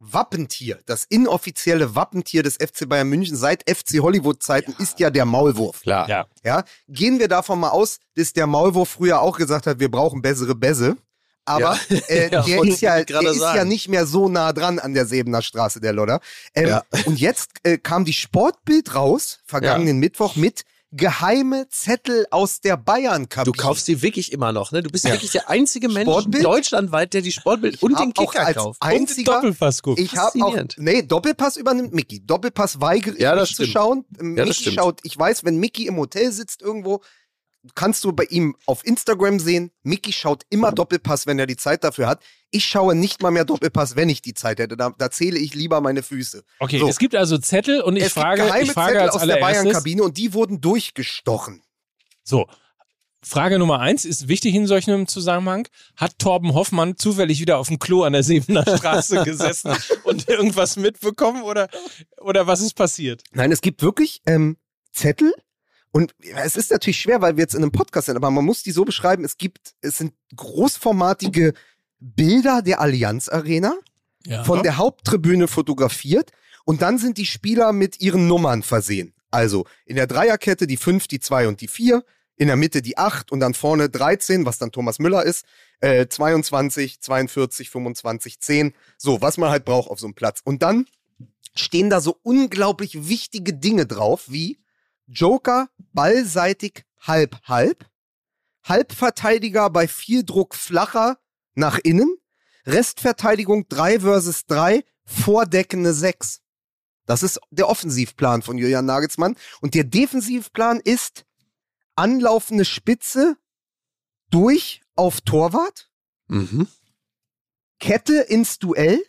Wappentier, das inoffizielle Wappentier des FC Bayern München seit FC Hollywood-Zeiten ist ja der Maulwurf. Klar. Ja. Ja, gehen wir davon mal aus, dass der Maulwurf früher auch gesagt hat, wir brauchen bessere Bässe. Aber Ja. äh, Ja, der, ist ja, ich der ist ja nicht mehr so nah dran an der Sebener Straße, der Lodder. Ähm, Ja. Und jetzt äh, kam die Sportbild raus, vergangenen Mittwoch, mit geheime Zettel aus der Bayern-Kabine. Du kaufst die wirklich immer noch, ne? Du bist Ja. wirklich der einzige Mensch Sportbild? deutschlandweit, der die Sportbild und den Kicker als kauft. einziger Doppelpass guckt. Ich habe auch, nee, Doppelpass übernimmt Mickey. Doppelpass weigere ich Ja, zu schauen. Ja, das Mickey stimmt. schaut, ich weiß, wenn Mickey im Hotel sitzt irgendwo, kannst du bei ihm auf Instagram sehen, Mickey schaut immer Doppelpass, wenn er die Zeit dafür hat. Ich schaue nicht mal mehr Doppelpass, wenn ich die Zeit hätte. Da, da zähle ich lieber meine Füße. Okay, So. es gibt also Zettel und ich es frage, gibt geheime ich frage Zettel aus der. Bayern-Kabine und die wurden durchgestochen. So. Frage Nummer eins ist wichtig in solchem Zusammenhang. Hat Torben Hoffmann zufällig wieder auf dem Klo an der Sebener Straße gesessen und irgendwas mitbekommen oder, oder was ist passiert? Nein, es gibt wirklich ähm, Zettel. Und es ist natürlich schwer, weil wir jetzt in einem Podcast sind, aber man muss die so beschreiben, es gibt, es sind großformatige Bilder der Allianz Arena, Ja. von der Haupttribüne fotografiert und dann sind die Spieler mit ihren Nummern versehen. Also in der Dreierkette die 5, die 2 und die 4, in der Mitte die 8 und dann vorne 13, was dann Thomas Müller ist, äh, 22, 42, 25, 10. So, was man halt braucht auf so einem Platz. Und dann stehen da so unglaublich wichtige Dinge drauf, wie Joker ballseitig halb-halb, Halbverteidiger bei viel Druck flacher nach innen, Restverteidigung 3 versus 3, vordeckende 6. Das ist der Offensivplan von Julian Nagelsmann. Und der Defensivplan ist anlaufende Spitze durch auf Torwart, Mhm. Kette ins Duell,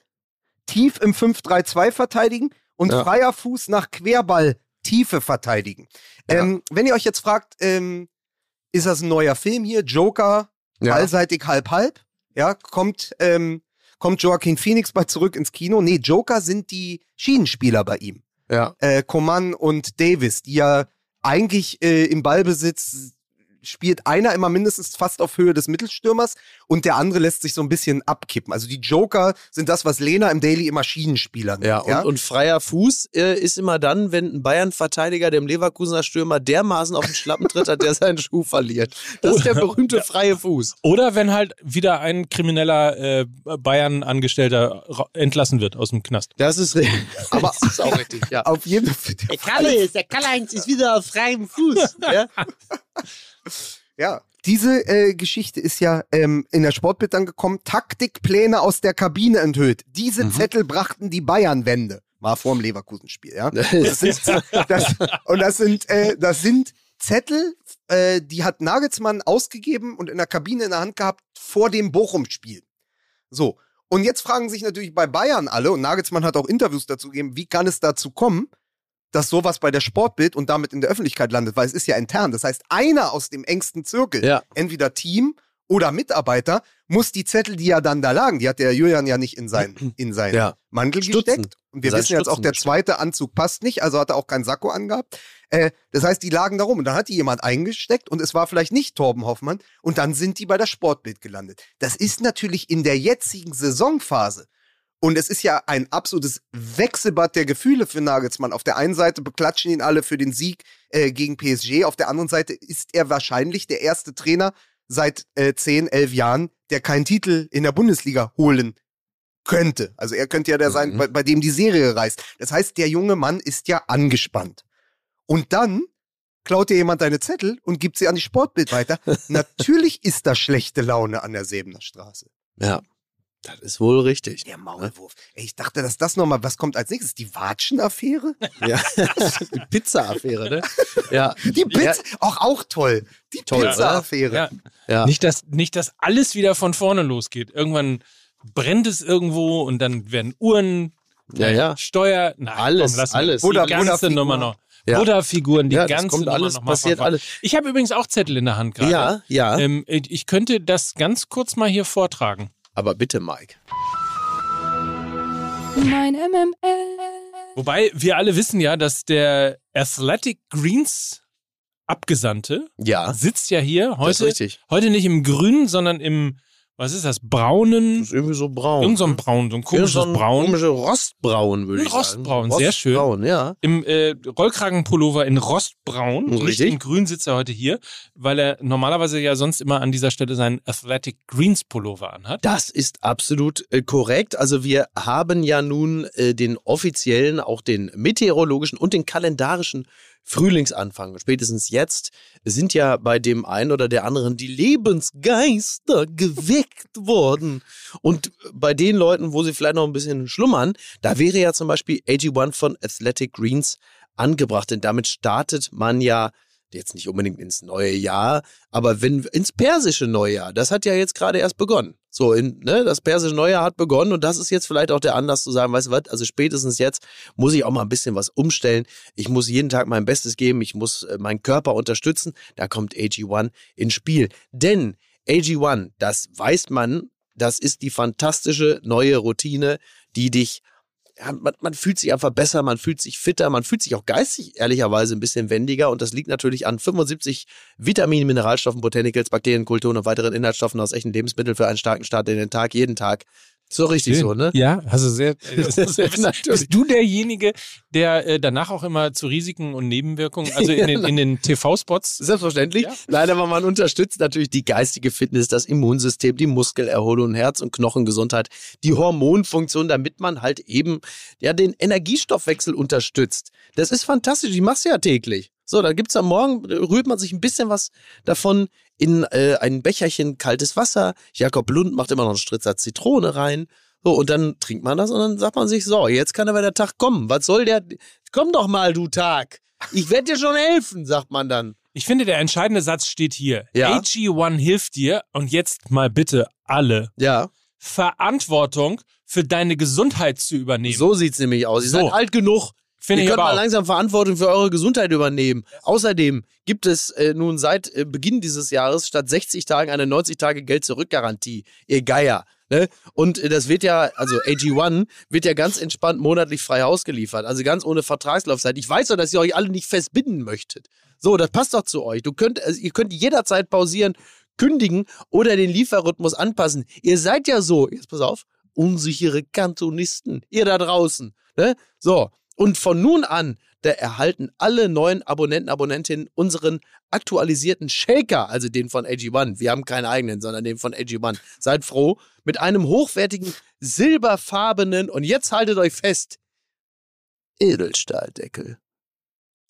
tief im 5-3-2 verteidigen und Ja. freier Fuß nach Querball Tiefe verteidigen. Ja. Ähm, wenn ihr euch jetzt fragt, ähm, ist das ein neuer Film hier? Joker, Ja. ballseitig halb-halb? Ja, kommt, ähm, kommt Joaquin Phoenix bald zurück ins Kino? Nee, Joker sind die Schienenspieler bei ihm. ja. Äh, Coman und Davis, die ja eigentlich äh, im Ballbesitz spielt einer immer mindestens fast auf Höhe des Mittelstürmers und der andere lässt sich so ein bisschen abkippen. Also die Joker sind das, was Lena im Daily immer Schienenspieler nennt. Ja, und, und freier Fuß äh, ist immer dann, wenn ein Bayern-Verteidiger dem Leverkusener Stürmer dermaßen auf den Schlappen tritt, hat der seinen Schuh verliert. Das ist der berühmte freie Fuß. Oder wenn halt wieder ein krimineller äh, Bayern-Angestellter entlassen wird aus dem Knast. Das ist, re- Aber- das ist auch richtig, ja. auf jeden Fall. Der Kalle ist, der Kalle-Heinz ist wieder auf freiem Fuß. Ja? Ja, diese äh, Geschichte ist ja ähm, in der Sportbild dann gekommen. Taktikpläne aus der Kabine enthüllt. Diese Zettel brachten die Bayern-Wende. War vor dem Leverkusen-Spiel, ja. Das sind, das, und das sind, äh, das sind Zettel, äh, die hat Nagelsmann ausgegeben und in der Kabine in der Hand gehabt vor dem Bochum-Spiel. So. Und jetzt fragen sich natürlich bei Bayern alle, und Nagelsmann hat auch Interviews dazu gegeben, wie kann es dazu kommen, dass sowas bei der Sportbild und damit in der Öffentlichkeit landet, weil es ist ja intern. Das heißt, einer aus dem engsten Zirkel, Ja. entweder Team oder Mitarbeiter muss die Zettel, die ja dann da lagen, die hat der Julian ja nicht in sein, in seinen Ja. Mantel Stutzen. gesteckt. Und wir Sein wissen jetzt auch, der zweite Anzug passt nicht, also hat er auch keinen Sakko angehabt. Äh, das heißt, die lagen da rum und dann hat die jemand eingesteckt und es war vielleicht nicht Torben Hoffmann und dann sind die bei der Sportbild gelandet. Das ist natürlich in der jetzigen Saisonphase und es ist ja ein absolutes Wechselbad der Gefühle für Nagelsmann. Auf der einen Seite beklatschen ihn alle für den Sieg äh, gegen PSG, auf der anderen Seite ist er wahrscheinlich der erste Trainer seit äh, 10, 11 Jahren, der keinen Titel in der Bundesliga holen könnte. Also er könnte ja der sein, Mhm. bei, bei dem die Serie reißt. Das heißt, der junge Mann ist ja angespannt. Und dann klaut dir jemand deine Zettel und gibt sie an die Sportbild weiter. Natürlich ist da schlechte Laune an der Säbener Straße. Ja, das ist wohl richtig. Der Maulwurf. Ey, ich dachte, dass das nochmal, was kommt als nächstes? Die Watschen-Affäre? Ja. Die Pizza-Affäre, ne? Ja. Die Pizza, auch, auch toll. Die? Pizza-Affäre. Ja. Ja. Nicht, dass, nicht, dass alles wieder von vorne losgeht. Irgendwann brennt es irgendwo und dann werden Uhren, Ja, ja. Steuer, na, Alles, komm, lass alles. Die Buddha- ganze. Nummer noch. Ja. Buddha-Figuren, die ja, ganze kommt Nummer alles, noch mal passiert alles. Ich habe übrigens auch Zettel in der Hand gerade. Ja, ja. Ähm, ich könnte das ganz kurz mal hier vortragen. Aber bitte, Mike. Mein MML. Wobei wir alle wissen ja, dass der Athletic Greens Abgesandte Ja, sitzt ja hier das ist heute, richtig. heute nicht im Grünen, sondern im, was ist das, braunen, Das ist irgendwie so braun. irgend so ein Braun, so ein komisches so ein Braun. Komische Rostbraun, würde ich sagen. Rostbraun, sehr schön. Rostbraun, ja. Im äh, Rollkragenpullover in Rostbraun, nicht Richtig. in Grün sitzt er heute hier, weil er normalerweise ja sonst immer an dieser Stelle seinen Athletic Greens Pullover anhat. Das ist absolut äh, korrekt. Also wir haben ja nun äh, den offiziellen, auch den meteorologischen und den kalendarischen Frühlingsanfang. Spätestens jetzt sind ja bei dem einen oder der anderen die Lebensgeister geweckt worden. Und bei den Leuten, wo sie vielleicht noch ein bisschen schlummern, da wäre ja zum Beispiel AG1 von Athletic Greens angebracht. Denn damit startet man ja jetzt nicht unbedingt ins neue Jahr, aber wenn ins persische Neujahr, das hat ja jetzt gerade erst begonnen. So, in, ne, das persische Neujahr hat begonnen und das ist jetzt vielleicht auch der Anlass zu sagen, weißt du was, also spätestens jetzt muss ich auch mal ein bisschen was umstellen. Ich muss jeden Tag mein Bestes geben, ich muss äh, meinen Körper unterstützen. Da kommt AG1 ins Spiel. Denn AG1, das weiß man, das ist die fantastische neue Routine, die dich man, man fühlt sich einfach besser, man fühlt sich fitter, man fühlt sich auch geistig ehrlicherweise ein bisschen wendiger und das liegt natürlich an 75 Vitaminen, Mineralstoffen, Botanicals, Bakterien, Kulturen und weiteren Inhaltsstoffen aus echten Lebensmitteln für einen starken Start in den Tag, jeden Tag. So richtig so, ne? Ja, also sehr. bist, Natürlich. bist du derjenige, der äh, danach auch immer zu Risiken und Nebenwirkungen, also in den, in den TV-Spots. Selbstverständlich. Ja. Nein, aber man unterstützt natürlich die geistige Fitness, das Immunsystem, die Muskelerholung, Herz- und Knochengesundheit, die Hormonfunktion, damit man halt eben ja den Energiestoffwechsel unterstützt. Das ist fantastisch. Ich mach's ja täglich. So, da gibt's am Morgen, rührt man sich ein bisschen was davon in äh, ein Becherchen kaltes Wasser. Jakob Lund macht immer noch einen Stritzer Zitrone rein. So, und dann trinkt man das und dann sagt man sich, so, jetzt kann aber der Tag kommen. Was soll der? Komm doch mal, du Tag. Ich werde dir schon helfen, sagt man dann. Ich finde, der entscheidende Satz steht hier. Ja. AG1 hilft dir und jetzt mal bitte alle Ja. Verantwortung für deine Gesundheit zu übernehmen. So sieht's nämlich aus. Ihr So. seid alt genug. Finde Ihr könnt mal auch. langsam Verantwortung für eure Gesundheit übernehmen. Außerdem gibt es äh, nun seit äh, Beginn dieses Jahres statt 60 Tagen eine 90 Tage Geld-Zurück-Garantie. Ihr Geier. Ne? Und äh, das wird ja, also AG1 wird ja ganz entspannt monatlich frei ausgeliefert. Also ganz ohne Vertragslaufzeit. Ich weiß doch, dass ihr euch alle nicht festbinden möchtet. So, das passt doch zu euch. Du könnt, also ihr könnt jederzeit pausieren, kündigen oder den Lieferrhythmus anpassen. Ihr seid ja so, jetzt pass auf, unsichere Kantonisten. Ihr da draußen. Ne? So. Und von nun an, da erhalten alle neuen Abonnenten, Abonnentinnen unseren aktualisierten Shaker, also den von AG1. Wir haben keinen eigenen, sondern den von AG1. Seid froh, mit einem hochwertigen, silberfarbenen, und jetzt haltet euch fest, Edelstahldeckel.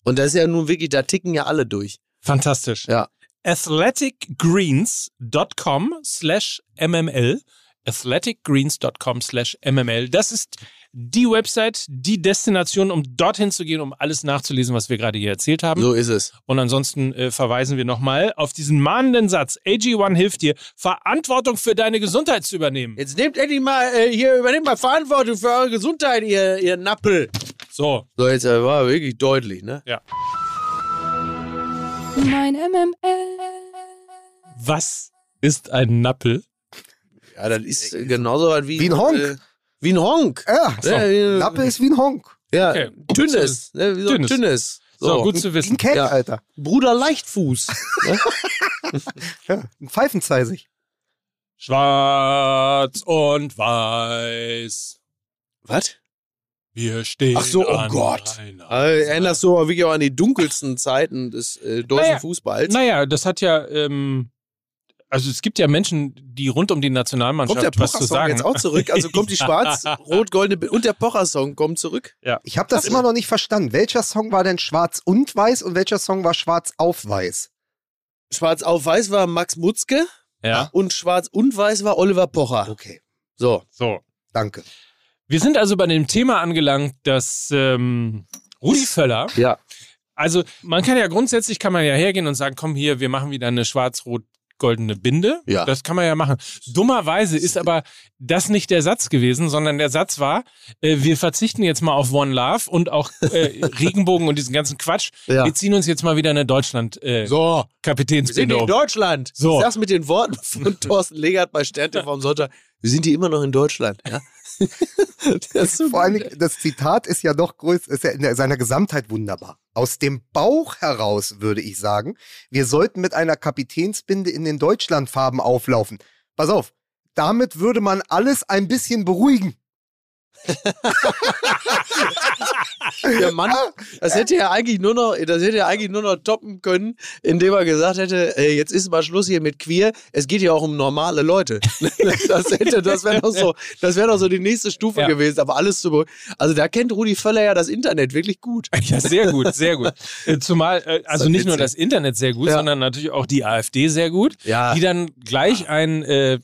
Und das ist ja nun wirklich, da ticken ja alle durch. Fantastisch. Ja. athleticgreens.com slash mml athleticgreens.com slash mml. Das ist die Website, die Destination, um dorthin zu gehen, um alles nachzulesen, was wir gerade hier erzählt haben. So ist es. Und ansonsten äh, verweisen wir nochmal auf diesen mahnenden Satz. AG1 hilft dir, Verantwortung für deine Gesundheit zu übernehmen. Jetzt nehmt endlich mal, äh, hier, übernehmt mal Verantwortung für eure Gesundheit, ihr, ihr Nappel. So, So, jetzt äh, war wirklich deutlich, ne? Mein MML. was ist ein Nappel? Ja, das ist äh, genauso was wie, Wie ein Honk. Äh, wie ein Honk. Ja, Ja, ja, Nappe ist wie ein Honk. Ja, Okay. dünnes. Ne, so Dünnes. dünnes. So, So, gut zu Wie ein wissen. Cat, Ja. Alter. Bruder Leichtfuß. Ja, ein Pfeifenzeisig. Schwarz und weiß. was? Wir stehen. Ach so, oh an Gott. Äh, erinnerst du aber wirklich auch an die dunkelsten Zeiten des äh, deutschen Naja, Fußballs? Naja, das hat ja, ähm, also es gibt ja Menschen, die rund um die Nationalmannschaft Kommt der was zu Pocher-Song sagen. jetzt auch zurück? Also kommt die Ja. schwarz-rot-goldene und der Pocher-Song kommt zurück? Ich habe das immer noch nicht verstanden. Welcher Song war denn schwarz und weiß und welcher Song war schwarz auf weiß? Schwarz auf weiß war Max Mutzke Ja, und schwarz und weiß war Oliver Pocher. Okay, So. so. danke. Wir sind also bei dem Thema angelangt, dass ähm, Rudi Völler, Ja. also man kann ja grundsätzlich, kann man ja hergehen und sagen, komm hier, wir machen wieder eine schwarz-rot goldene Binde. Ja. Das kann man ja machen. Dummerweise ist aber das nicht der Satz gewesen, sondern der Satz war, äh, wir verzichten jetzt mal auf One Love und auch äh, Regenbogen und diesen ganzen Quatsch. Ja. Wir ziehen uns jetzt mal wieder eine Deutschland äh, So. Wir sind Kapitänsbinde in. Deutschland. So. Sag's mit den Worten von Thorsten Legert bei Stern TV am Sonntag. Wir sind hier immer noch in Deutschland, ja? so Vor Dingen, das Zitat ist ja doch größer, ist ja in seiner Gesamtheit wunderbar. Aus dem Bauch heraus würde ich sagen, wir sollten mit einer Kapitänsbinde in den Deutschlandfarben auflaufen. Pass auf, damit würde man alles ein bisschen beruhigen. Der Mann, das hätte er eigentlich nur noch, das hätte er eigentlich nur noch toppen können, indem er gesagt hätte, äh, jetzt ist mal Schluss hier mit queer. Es geht ja auch um normale Leute. Das hätte, das wäre doch so, das wäre doch so die nächste Stufe Ja. gewesen. Aber alles zu, also da kennt Rudi Völler ja das Internet wirklich gut. Ja, sehr gut, sehr gut. Äh, Zumal, äh, also So nicht nur das Internet sehr gut, Ja. sondern natürlich auch die AfD sehr gut, Ja. die dann gleich ein äh,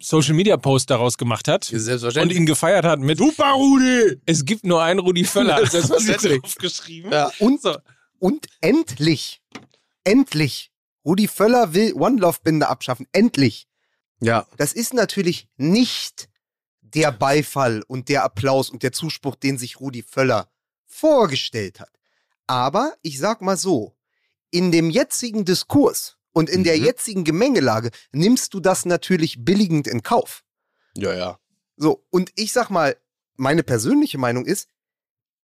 Social Media Post daraus gemacht hat und ihn gefeiert hat mit Super Rudi! Es gibt nur einen Rudi Völler. Ja, selbstverständlich. geschrieben. Ja. Und, So. und endlich, endlich, Rudi Völler will One Love Binde abschaffen. Endlich. ja. Das ist natürlich nicht der Beifall und der Applaus und der Zuspruch, den sich Rudi Völler vorgestellt hat. Aber ich sag mal so, in dem jetzigen Diskurs und in der Mhm. jetzigen Gemengelage nimmst du das natürlich billigend in Kauf. Ja, ja. So, und ich sag mal, meine persönliche Meinung ist,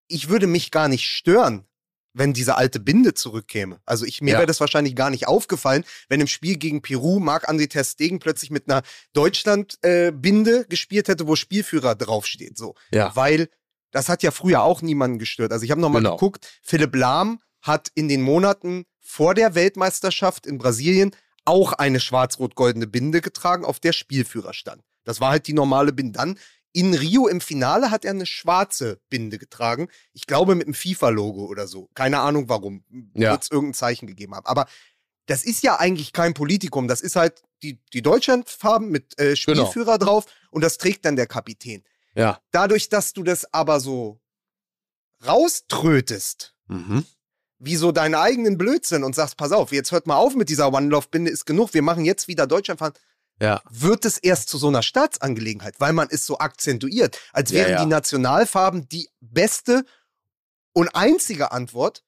ich würde mich gar nicht stören, wenn diese alte Binde zurückkäme. Also ich, mir Ja. wäre das wahrscheinlich gar nicht aufgefallen, wenn im Spiel gegen Peru Marc-André Ter Stegen plötzlich mit einer Deutschland-Binde gespielt hätte, wo Spielführer draufsteht. So. Ja. Weil das hat ja früher auch niemanden gestört. Also ich habe noch mal Genau. geguckt, Philipp Lahm hat in den Monaten vor der Weltmeisterschaft in Brasilien auch eine schwarz-rot-goldene Binde getragen, auf der Spielführer stand. Das war halt die normale Binde. Dann in Rio im Finale hat er eine schwarze Binde getragen. Ich glaube mit einem FIFA-Logo oder so. Keine Ahnung warum. Ja. Wird es irgendein Zeichen gegeben haben. Aber das ist ja eigentlich kein Politikum. Das ist halt die, die Deutschlandfarben mit äh, Genau. Spielführer drauf und das trägt dann der Kapitän. Ja. Dadurch, dass du das aber so rauströtest, Mhm. Wie so deinen eigenen Blödsinn und sagst, pass auf, jetzt hört mal auf mit dieser One-Love-Binde, ist genug, wir machen jetzt wieder Deutschland fahren, Ja. wird es erst zu so einer Staatsangelegenheit, weil man es so akzentuiert, als Ja, wären ja. die Nationalfarben die beste und einzige Antwort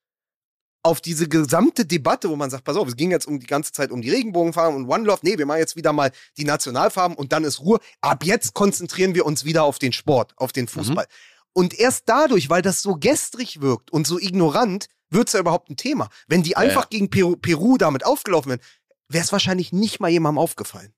auf diese gesamte Debatte, wo man sagt, pass auf, es ging jetzt um die ganze Zeit um die Regenbogenfarben und One Love, nee, wir machen jetzt wieder mal die Nationalfarben und dann ist Ruhe. Ab jetzt konzentrieren wir uns wieder auf den Sport, auf den Fußball. Und erst dadurch, weil das so gestrig wirkt und so ignorant, wird es ja überhaupt ein Thema. Wenn die einfach gegen Peru, Peru damit aufgelaufen wären, wäre es wahrscheinlich nicht mal jemandem aufgefallen.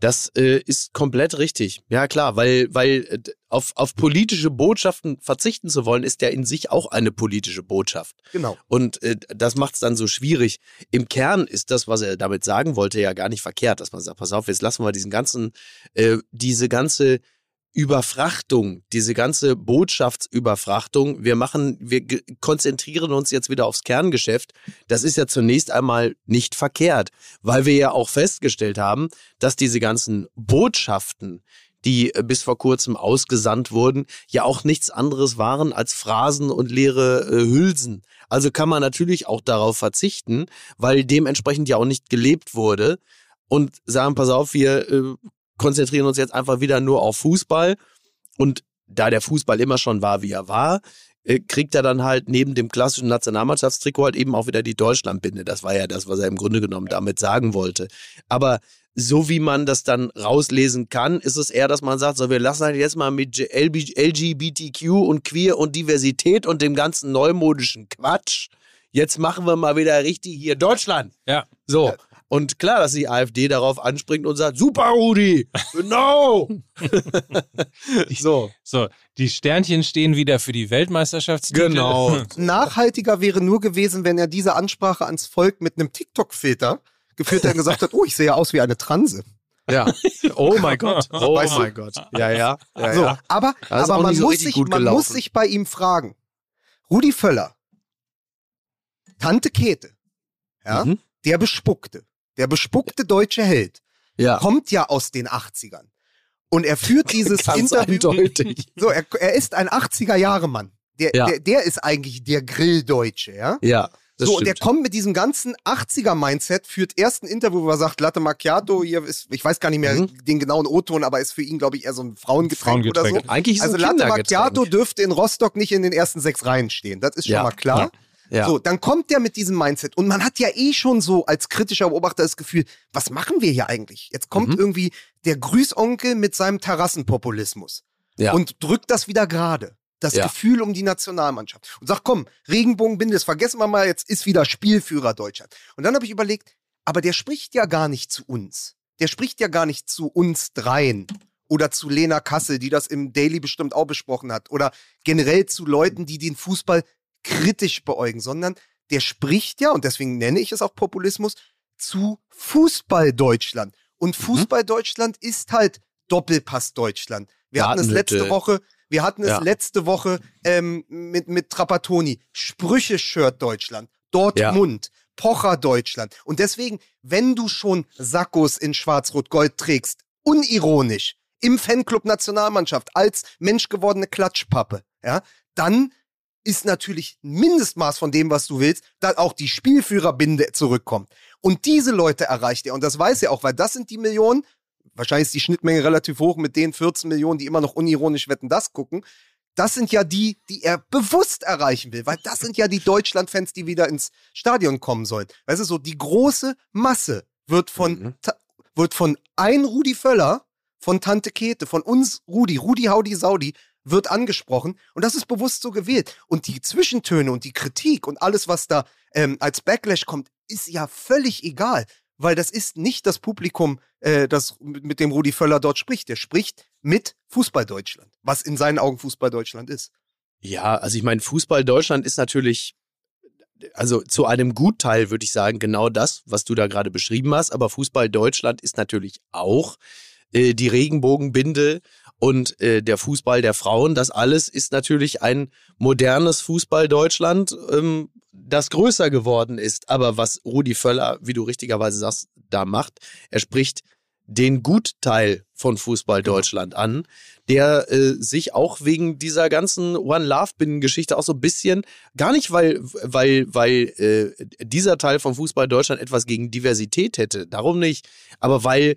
Das äh, ist komplett richtig. Ja, klar, weil, weil äh, auf, auf politische Botschaften verzichten zu wollen, ist ja in sich auch eine politische Botschaft. Genau. Und äh, das macht es dann so schwierig. Im Kern ist das, was er damit sagen wollte, ja gar nicht verkehrt, dass man sagt, pass auf, jetzt lassen wir diesen ganzen, äh, diese ganze Überfrachtung, diese ganze Botschaftsüberfrachtung, wir machen, wir konzentrieren uns jetzt wieder aufs Kerngeschäft. Das ist ja zunächst einmal nicht verkehrt, weil wir ja auch festgestellt haben, dass diese ganzen Botschaften, die äh, bis vor kurzem ausgesandt wurden, ja auch nichts anderes waren als Phrasen und leere äh, Hülsen. Also kann man natürlich auch darauf verzichten, weil dementsprechend ja auch nicht gelebt wurde und sagen, pass auf, wir äh, konzentrieren uns jetzt einfach wieder nur auf Fußball und da der Fußball immer schon war, wie er war, äh, kriegt er dann halt neben dem klassischen Nationalmannschaftstrikot halt eben auch wieder die Deutschlandbinde. Das war ja das, was er im Grunde genommen damit sagen wollte. Aber so wie man das dann rauslesen kann, ist es eher, dass man sagt, so wir lassen halt jetzt mal mit LGBTQ und Queer und Diversität und dem ganzen neumodischen Quatsch. Jetzt machen wir mal wieder richtig hier Deutschland. Ja. So. Und klar, dass die AfD darauf anspringt und sagt, super Rudi, genau. so. So, die Sternchen stehen wieder für die Weltmeisterschaftstitel. Genau. Nachhaltiger wäre nur gewesen, wenn er diese Ansprache ans Volk mit einem TikTok-Filter geführt hat und gesagt hat, oh, ich sehe aus wie eine Transe. Ja. Oh mein Gott. Oh Weißt du? mein Gott. Ja, ja. ja, so, ja. aber, aber man, so muss sich, man gelaufen. muss sich bei ihm fragen. Rudi Völler, Tante Käthe, ja, Mhm. der Bespuckte, der bespuckte deutsche Held, Ja. kommt ja aus den 80ern. Und er führt dieses Ganz Interview. eindeutig. So, er, er ist ein 80er-Jahre-Mann. Der, Ja. der, der ist eigentlich der Grilldeutsche, ja? Ja. So, und der stimmt. kommt mit diesem ganzen 80er-Mindset, führt erst ein Interview, wo er sagt, Latte Macchiato, hier ist, ich weiß gar nicht mehr Mhm. den genauen O-Ton, aber ist für ihn, glaube ich, eher so ein Frauengetränk, Frauengetränk. oder so. Eigentlich ist Also Latte. Macchiato dürfte in Rostock nicht in den ersten sechs Reihen stehen. Das ist schon Ja, mal klar. Ja. So, dann kommt der mit diesem Mindset. Und man hat ja eh schon so als kritischer Beobachter das Gefühl, was machen wir hier eigentlich? Jetzt kommt Mhm. irgendwie der Grüßonkel mit seinem Terrassenpopulismus Ja. und drückt das wieder gerade. Das Ja. Gefühl um die Nationalmannschaft. Und sagt, komm, Regenbogenbinde, das vergessen wir mal, jetzt ist wieder Spielführer Deutschland. Und dann habe ich überlegt, aber der spricht ja gar nicht zu uns. Der spricht ja gar nicht zu uns dreien. Oder zu Lena Kassel, die das im Daily bestimmt auch besprochen hat. Oder generell zu Leuten, die den Fußball kritisch beäugen, sondern der spricht ja, und deswegen nenne ich es auch Populismus, zu Fußball Deutschland. Und Fußball Deutschland ist halt Doppelpass Deutschland. Wir hatten es letzte Woche, wir hatten es Ja. letzte Woche ähm, mit, mit Trapattoni. Sprüche-Shirt Deutschland. Dortmund. Pocher Deutschland. Und deswegen, wenn du schon Sackos in Schwarz-Rot-Gold trägst, unironisch, im Fanclub Nationalmannschaft, als menschgewordene Klatschpappe, ja, dann ist natürlich ein Mindestmaß von dem, was du willst, dass auch die Spielführerbinde zurückkommt. Und diese Leute erreicht er. Und das weiß er auch, weil das sind die Millionen, wahrscheinlich ist die Schnittmenge relativ hoch mit den 14 Millionen, die immer noch unironisch wetten, das gucken. Das sind ja die, die er bewusst erreichen will, weil das sind ja die Deutschland-Fans, die wieder ins Stadion kommen sollen. Weißt du, so die große Masse wird von, Mhm. Wird von ein Rudi Völler, von Tante Käthe, von uns Rudi, Rudi Haudi Saudi, wird angesprochen und das ist bewusst so gewählt. Und die Zwischentöne und die Kritik und alles, was da ähm, als Backlash kommt, ist ja völlig egal, weil das ist nicht das Publikum, äh, das mit dem Rudi Völler dort spricht. Der spricht mit Fußball Deutschland, was in seinen Augen Fußball Deutschland ist. Ja, also ich meine, Fußball Deutschland ist natürlich, also zu einem Gutteil würde ich sagen, genau das, was du da gerade beschrieben hast. Aber Fußball Deutschland ist natürlich auch äh, die Regenbogenbinde und äh, der Fußball der Frauen. Das alles ist natürlich ein modernes Fußball Deutschland, ähm, das größer geworden ist. Aber was Rudi Völler, wie du richtigerweise sagst, da macht, er spricht den Gutteil von Fußball Deutschland an, der äh, sich auch wegen dieser ganzen One Love Binnen Geschichte auch so ein bisschen gar nicht weil weil weil äh, dieser Teil von Fußball Deutschland etwas gegen Diversität hätte, darum nicht, aber weil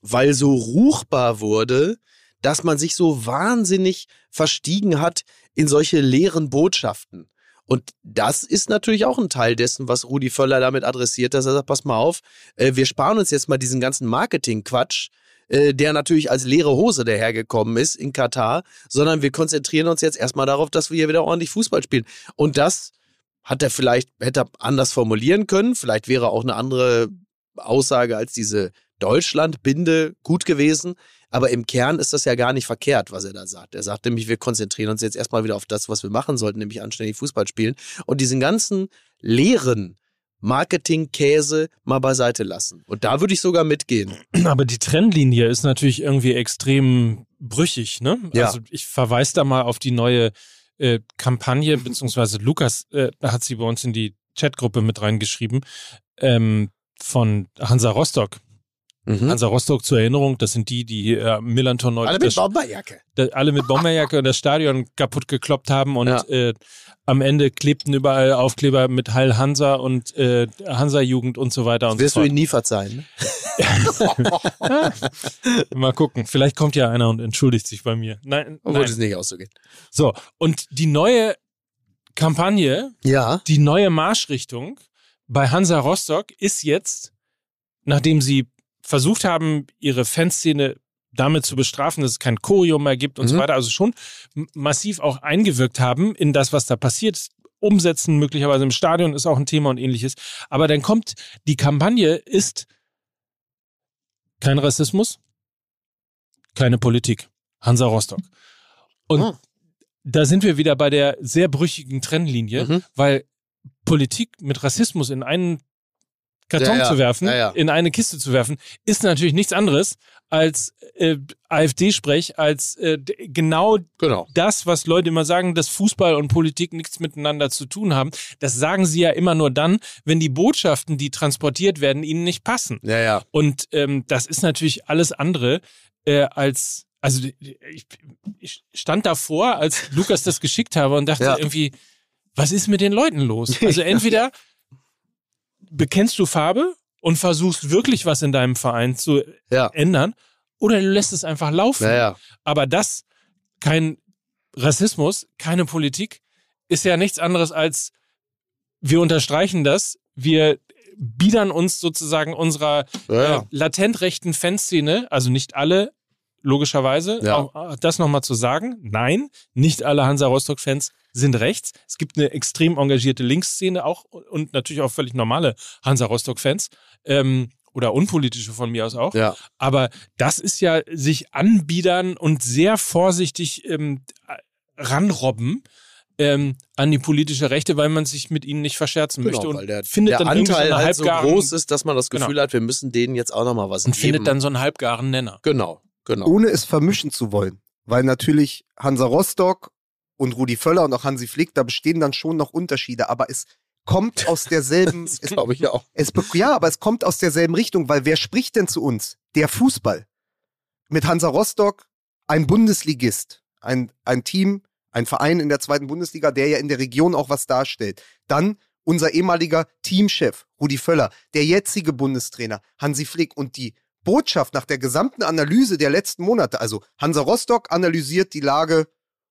weil so ruchbar wurde, dass man sich so wahnsinnig verstiegen hat in solche leeren Botschaften. Und das ist natürlich auch ein Teil dessen, was Rudi Völler damit adressiert, dass er sagt, pass mal auf, äh, wir sparen uns jetzt mal diesen ganzen Marketing-Quatsch, äh, der natürlich als leere Hose dahergekommen ist in Katar, sondern wir konzentrieren uns jetzt erstmal darauf, dass wir hier wieder ordentlich Fußball spielen. Und das hat er vielleicht, hätte er anders formulieren können, vielleicht wäre auch eine andere Aussage als diese Deutschland-Binde gut gewesen. Aber im Kern ist das ja gar nicht verkehrt, was er da sagt. Er sagt nämlich, wir konzentrieren uns jetzt erstmal wieder auf das, was wir machen sollten, nämlich anständig Fußball spielen. Und diesen ganzen leeren Marketing-Käse mal beiseite lassen. Und da würde ich sogar mitgehen. Aber die Trennlinie ist natürlich irgendwie extrem brüchig, ne? Ja. Also ich verweise da mal auf die neue äh, Kampagne, beziehungsweise Lukas äh, hat sie bei uns in die Chatgruppe mit reingeschrieben, ähm, von Hansa Rostock. Mhm. Hansa Rostock zur Erinnerung, das sind die, die äh, Millanton neu Alle das, mit Bomberjacke. da, alle mit Bomberjacke und das Stadion kaputt gekloppt haben und Ja. äh, am Ende klebten überall Aufkleber mit Heil Hansa und äh, Hansa-Jugend und so weiter und Wirst so du fort. ihn nie verzeihen. Ne? Mal gucken, vielleicht kommt ja einer und entschuldigt sich bei mir. Nein, Obwohl nein. es nicht auszugehen. So, und die neue Kampagne, Ja. die neue Marschrichtung bei Hansa Rostock ist jetzt, nachdem sie versucht haben, ihre Fanszene damit zu bestrafen, dass es kein Chorium mehr gibt und Mhm. so weiter, also schon massiv auch eingewirkt haben in das, was da passiert. Umsetzen möglicherweise im Stadion ist auch ein Thema und ähnliches. Aber dann kommt, die Kampagne ist kein Rassismus, keine Politik. Hansa Rostock. Und Ah. da sind wir wieder bei der sehr brüchigen Trennlinie, Mhm. weil Politik mit Rassismus in einen Karton Ja, zu werfen, in eine Kiste zu werfen, ist natürlich nichts anderes als äh, AfD-Sprech, als äh, genau Genau. das, was Leute immer sagen, dass Fußball und Politik nichts miteinander zu tun haben. Das sagen sie ja immer nur dann, wenn die Botschaften, die transportiert werden, ihnen nicht passen. Ja, ja. Und ähm, das ist natürlich alles andere äh, als, also ich, ich stand davor, als Lukas das geschickt habe und dachte Ja. irgendwie, was ist mit den Leuten los? Also entweder bekennst du Farbe und versuchst wirklich was in deinem Verein zu Ja. ändern, oder du lässt es einfach laufen. Ja, ja. Aber das, kein Rassismus, keine Politik, ist ja nichts anderes als, wir unterstreichen das, wir biedern uns sozusagen unserer Ja, ja. äh, latent rechten Fanszene, also nicht alle, logischerweise, Ja. auch äh, das nochmal zu sagen, nein, nicht alle Hansa Rostock-Fans sind rechts. Es gibt eine extrem engagierte Linksszene auch und natürlich auch völlig normale Hansa Rostock-Fans. Ähm, oder unpolitische von mir aus auch. Ja. Aber das ist ja sich anbiedern und sehr vorsichtig ähm, ranrobben ähm, an die politische Rechte, weil man sich mit ihnen nicht verscherzen möchte Genau, und weil der, findet der dann Anteil halt so groß ist, dass man das Gefühl Genau. hat, wir müssen denen jetzt auch nochmal was und geben. findet dann so einen halbgaren Nenner. genau, genau. ohne es vermischen zu wollen. Weil natürlich Hansa Rostock und Rudi Völler und auch Hansi Flick, da bestehen dann schon noch Unterschiede, aber es kommt aus derselben, Das glaube ich auch. es, ja, aber es kommt aus derselben Richtung, weil wer spricht denn zu uns? Der Fußball. Mit Hansa Rostock ein Bundesligist, ein, ein Team, ein Verein in der zweiten Bundesliga, der ja in der Region auch was darstellt. Dann unser ehemaliger Teamchef Rudi Völler, der jetzige Bundestrainer Hansi Flick und die Botschaft nach der gesamten Analyse der letzten Monate, also Hansa Rostock analysiert die Lage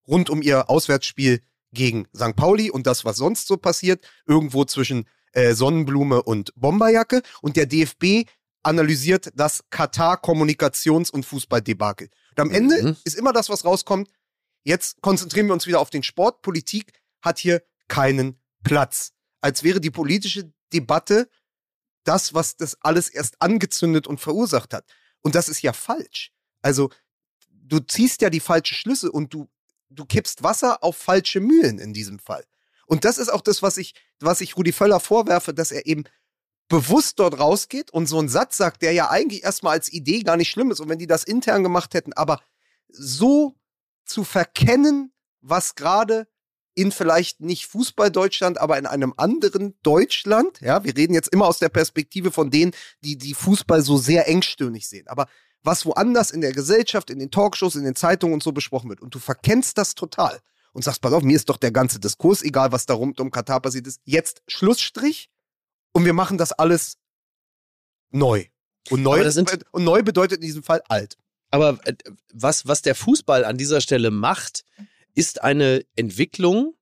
rund um ihr Auswärtsspiel gegen St. Pauli und das, was sonst so passiert, irgendwo zwischen äh, Sonnenblume und Bomberjacke. Und der DFB analysiert das Katar-Kommunikations- und Fußballdebakel. Und am Ende Mhm. ist immer das, was rauskommt. Jetzt konzentrieren wir uns wieder auf den Sport. Politik hat hier keinen Platz. Als wäre die politische Debatte das, was das alles erst angezündet und verursacht hat. Und das ist ja falsch. Also, du ziehst ja die falschen Schlüsse und du, du kippst Wasser auf falsche Mühlen in diesem Fall. Und das ist auch das, was ich, was ich Rudi Völler vorwerfe, dass er eben bewusst dort rausgeht und so einen Satz sagt, der ja eigentlich erstmal als Idee gar nicht schlimm ist. Und wenn die das intern gemacht hätten, aber so zu verkennen, was gerade in vielleicht nicht Fußball-Deutschland, aber in einem anderen Deutschland, ja, wir reden jetzt immer aus der Perspektive von denen, die die Fußball so sehr engstirnig sehen, aber was woanders in der Gesellschaft, in den Talkshows, in den Zeitungen und so besprochen wird und du verkennst das total und sagst, pass auf, mir ist doch der ganze Diskurs egal, was da rund um Katar passiert ist, jetzt Schlussstrich und wir machen das alles neu. Und neu, und neu bedeutet in diesem Fall alt. Aber äh, was, was der Fußball an dieser Stelle macht, ist eine Entwicklung,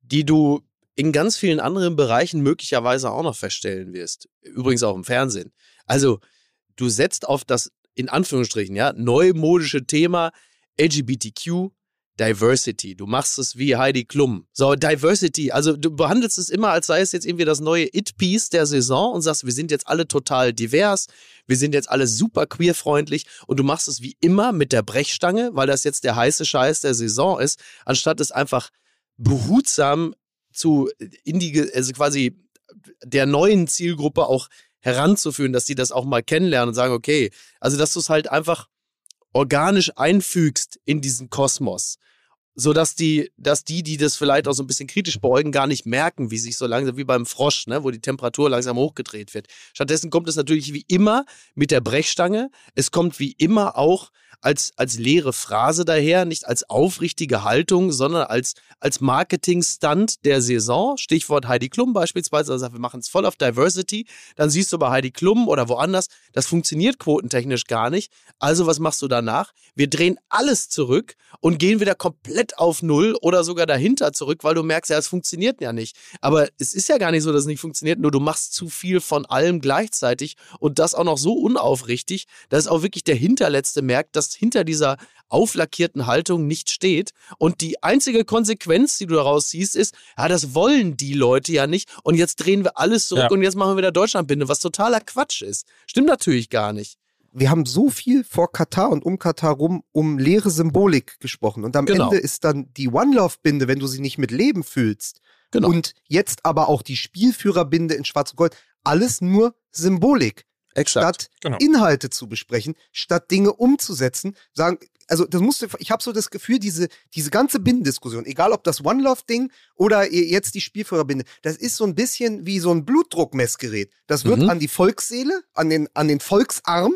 die du in ganz vielen anderen Bereichen möglicherweise auch noch feststellen wirst. Übrigens auch im Fernsehen. Also, du setzt auf das, in Anführungsstrichen, ja, neumodische Thema LGBTQ, Diversity. Du machst es wie Heidi Klum. So, Diversity. Also, du behandelst es immer, als sei es jetzt irgendwie das neue It-Piece der Saison und sagst, wir sind jetzt alle total divers, wir sind jetzt alle super queerfreundlich und du machst es wie immer mit der Brechstange, weil das jetzt der heiße Scheiß der Saison ist, anstatt es einfach behutsam zu in die, also quasi der neuen Zielgruppe auch heranzuführen, dass die das auch mal kennenlernen und sagen, okay, also dass du es halt einfach organisch einfügst in diesen Kosmos, so dass die, dass die, die das vielleicht auch so ein bisschen kritisch beäugen, gar nicht merken, wie sich so langsam wie beim Frosch, ne, wo die Temperatur langsam hochgedreht wird. Stattdessen kommt es natürlich wie immer mit der Brechstange. Es kommt wie immer auch als, als leere Phrase daher, nicht als aufrichtige Haltung, sondern als, als Marketing-Stunt der Saison. Stichwort Heidi Klum beispielsweise, also wir machen es voll auf Diversity. Dann siehst du bei Heidi Klum oder woanders, das funktioniert quotentechnisch gar nicht. Also was machst du danach? Wir drehen alles zurück und gehen wieder komplett auf Null oder sogar dahinter zurück, weil du merkst, ja, es funktioniert ja nicht. Aber es ist ja gar nicht so, dass es nicht funktioniert, nur du machst zu viel von allem gleichzeitig und das auch noch so unaufrichtig, dass auch wirklich der Hinterletzte merkt, dass hinter dieser auflackierten Haltung nicht steht. Und die einzige Konsequenz, die du daraus siehst, ist, ja, das wollen die Leute ja nicht. Und jetzt drehen wir alles zurück Ja. und jetzt machen wir wieder Deutschlandbinde, was totaler Quatsch ist. Stimmt natürlich gar nicht. wir haben so viel vor Katar und um Katar rum um leere Symbolik gesprochen. Und am Genau. Ende ist dann die One-Love-Binde, wenn du sie nicht mit Leben fühlst. Genau. Und jetzt aber auch die Spielführerbinde in Schwarz und Gold. Alles nur Symbolik. Exakt. Statt Genau. Inhalte zu besprechen, statt Dinge umzusetzen, sagen, also das musste, ich habe so das Gefühl, diese, diese ganze Bindendiskussion, egal ob das One-Love-Ding oder jetzt die Spielführerbinde, das ist so ein bisschen wie so ein Blutdruckmessgerät. Das wird Mhm. an die Volksseele, an den, an den Volksarm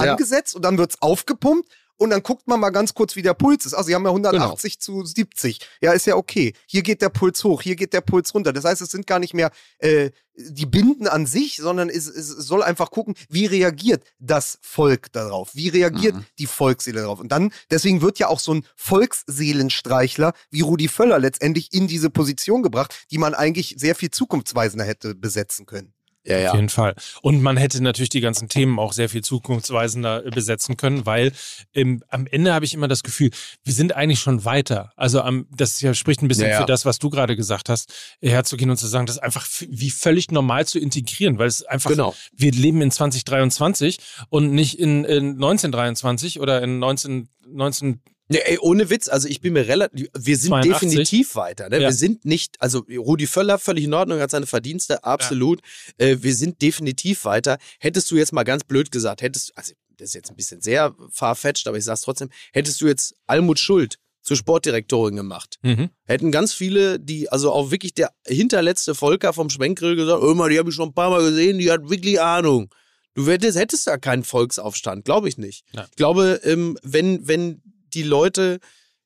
Ja. angesetzt und dann wird's aufgepumpt und dann guckt man mal ganz kurz, wie der Puls ist. Also sie haben ja 180 zu 70. Ja, ist ja okay. Hier geht der Puls hoch, hier geht der Puls runter. Das heißt, es sind gar nicht mehr äh, die Binden an sich, sondern es, es soll einfach gucken, wie reagiert das Volk darauf? Wie reagiert Mhm. die Volksseele darauf? Und dann, deswegen wird ja auch so ein Volksseelenstreichler wie Rudi Völler letztendlich in diese Position gebracht, die man eigentlich sehr viel zukunftsweisender hätte besetzen können. Ja, Auf ja. jeden Fall. Und man hätte natürlich die ganzen Themen auch sehr viel zukunftsweisender äh, besetzen können, weil ähm, am Ende habe ich immer das Gefühl, wir sind eigentlich schon weiter. Also am, das ja, spricht ein bisschen Ja, für das, was du gerade gesagt hast, herzugehen und zu sagen, das ist einfach wie völlig normal zu integrieren, weil es einfach, Genau. wir leben in 2023 und nicht in, in 1923 oder in 19, 19 Nee, ey, ohne Witz, also ich bin mir relativ, wir sind 82. definitiv weiter. Ne? Ja. Wir sind nicht, also Rudi Völler, völlig in Ordnung, hat seine Verdienste, absolut. Äh, wir sind definitiv weiter. Hättest du jetzt mal ganz blöd gesagt, hättest, also das ist jetzt ein bisschen sehr farfetched, aber ich sag's trotzdem, hättest du jetzt Almut Schuld zur Sportdirektorin gemacht, mhm. hätten ganz viele, die, also auch wirklich der hinterletzte Volker vom Schwenkgrill gesagt, mal, die habe ich schon ein paar Mal gesehen, die hat wirklich Ahnung. Du hättest, hättest da keinen Volksaufstand, glaube ich nicht. Nein. Ich glaube, ähm, wenn, wenn die Leute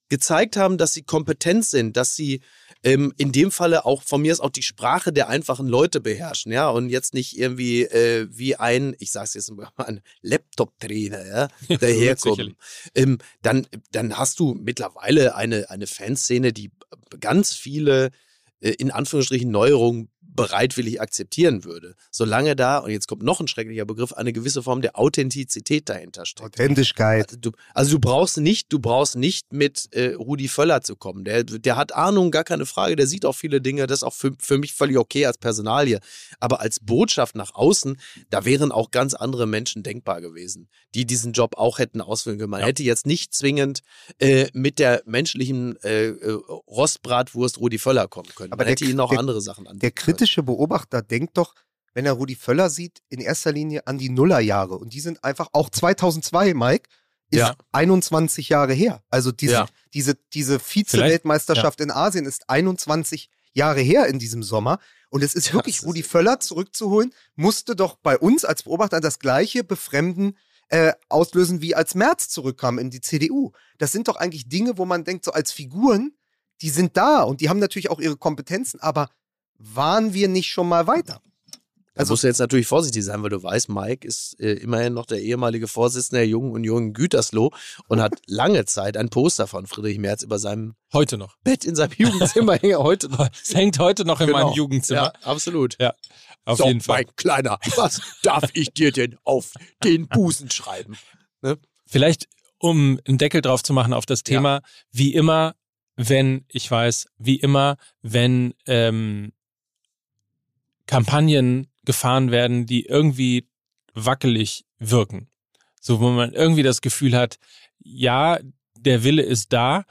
gezeigt haben, dass sie kompetent sind, dass sie ähm, in dem Falle auch von mir ist auch die Sprache der einfachen Leute beherrschen, ja, und jetzt nicht irgendwie äh, wie ein, ich sag's jetzt mal, ein Laptop-Trainer, ja, daherkommen. ähm, dann, dann hast du mittlerweile eine, eine Fanszene, die ganz viele äh, in Anführungsstrichen Neuerungen bereitwillig akzeptieren würde. Solange da, und jetzt kommt noch ein schrecklicher Begriff, eine gewisse Form der Authentizität dahinter steckt. Authentischkeit. Also du, also du brauchst nicht, du brauchst nicht mit äh, Rudi Völler zu kommen. Der, der hat Ahnung, gar keine Frage. Der sieht auch viele Dinge. Das ist auch für, für mich völlig okay als Personalie. Aber als Botschaft nach außen, da wären auch ganz andere Menschen denkbar gewesen, die diesen Job auch hätten ausfüllen können. Man Ja. hätte jetzt nicht zwingend äh, mit der menschlichen äh, äh, Rostbratwurst Rudi Völler kommen können. Aber Man der hätte ihnen auch der- andere Sachen an. Der kritische Beobachter denkt doch, wenn er Rudi Völler sieht, in erster Linie an die Nullerjahre. Und die sind einfach auch 2002, Mike, ist Ja. 21 Jahre her. Also diese, Ja. diese, diese Vize-Weltmeisterschaft in Asien ist 21 Jahre her in diesem Sommer. Und es ist Ja, wirklich, Rudi Völler zurückzuholen, musste doch bei uns als Beobachter das gleiche Befremden äh, auslösen, wie als Merz zurückkam in die CDU. Das sind doch eigentlich Dinge, wo man denkt, so als Figuren, die sind da und die haben natürlich auch ihre Kompetenzen, aber waren wir nicht schon mal weiter? Da Also- musst du jetzt natürlich vorsichtig sein, weil du weißt, Mike ist äh, immerhin noch der ehemalige Vorsitzende der Jungen Union Gütersloh und hat lange Zeit ein Poster von Friedrich Merz über seinem heute noch. Bett in seinem Jugendzimmer hängen. Heute noch. Es hängt heute noch in Genau. meinem Jugendzimmer. Ja, absolut. Ja, auf so, jeden Fall. mein Kleiner, was darf ich dir denn auf den Busen schreiben? Vielleicht, um einen Deckel drauf zu machen auf das Thema, wie immer, wenn, ich weiß, wie immer, wenn ähm, Kampagnen gefahren werden, die irgendwie wackelig wirken. So, wo man irgendwie das Gefühl hat, ja, der Wille ist da,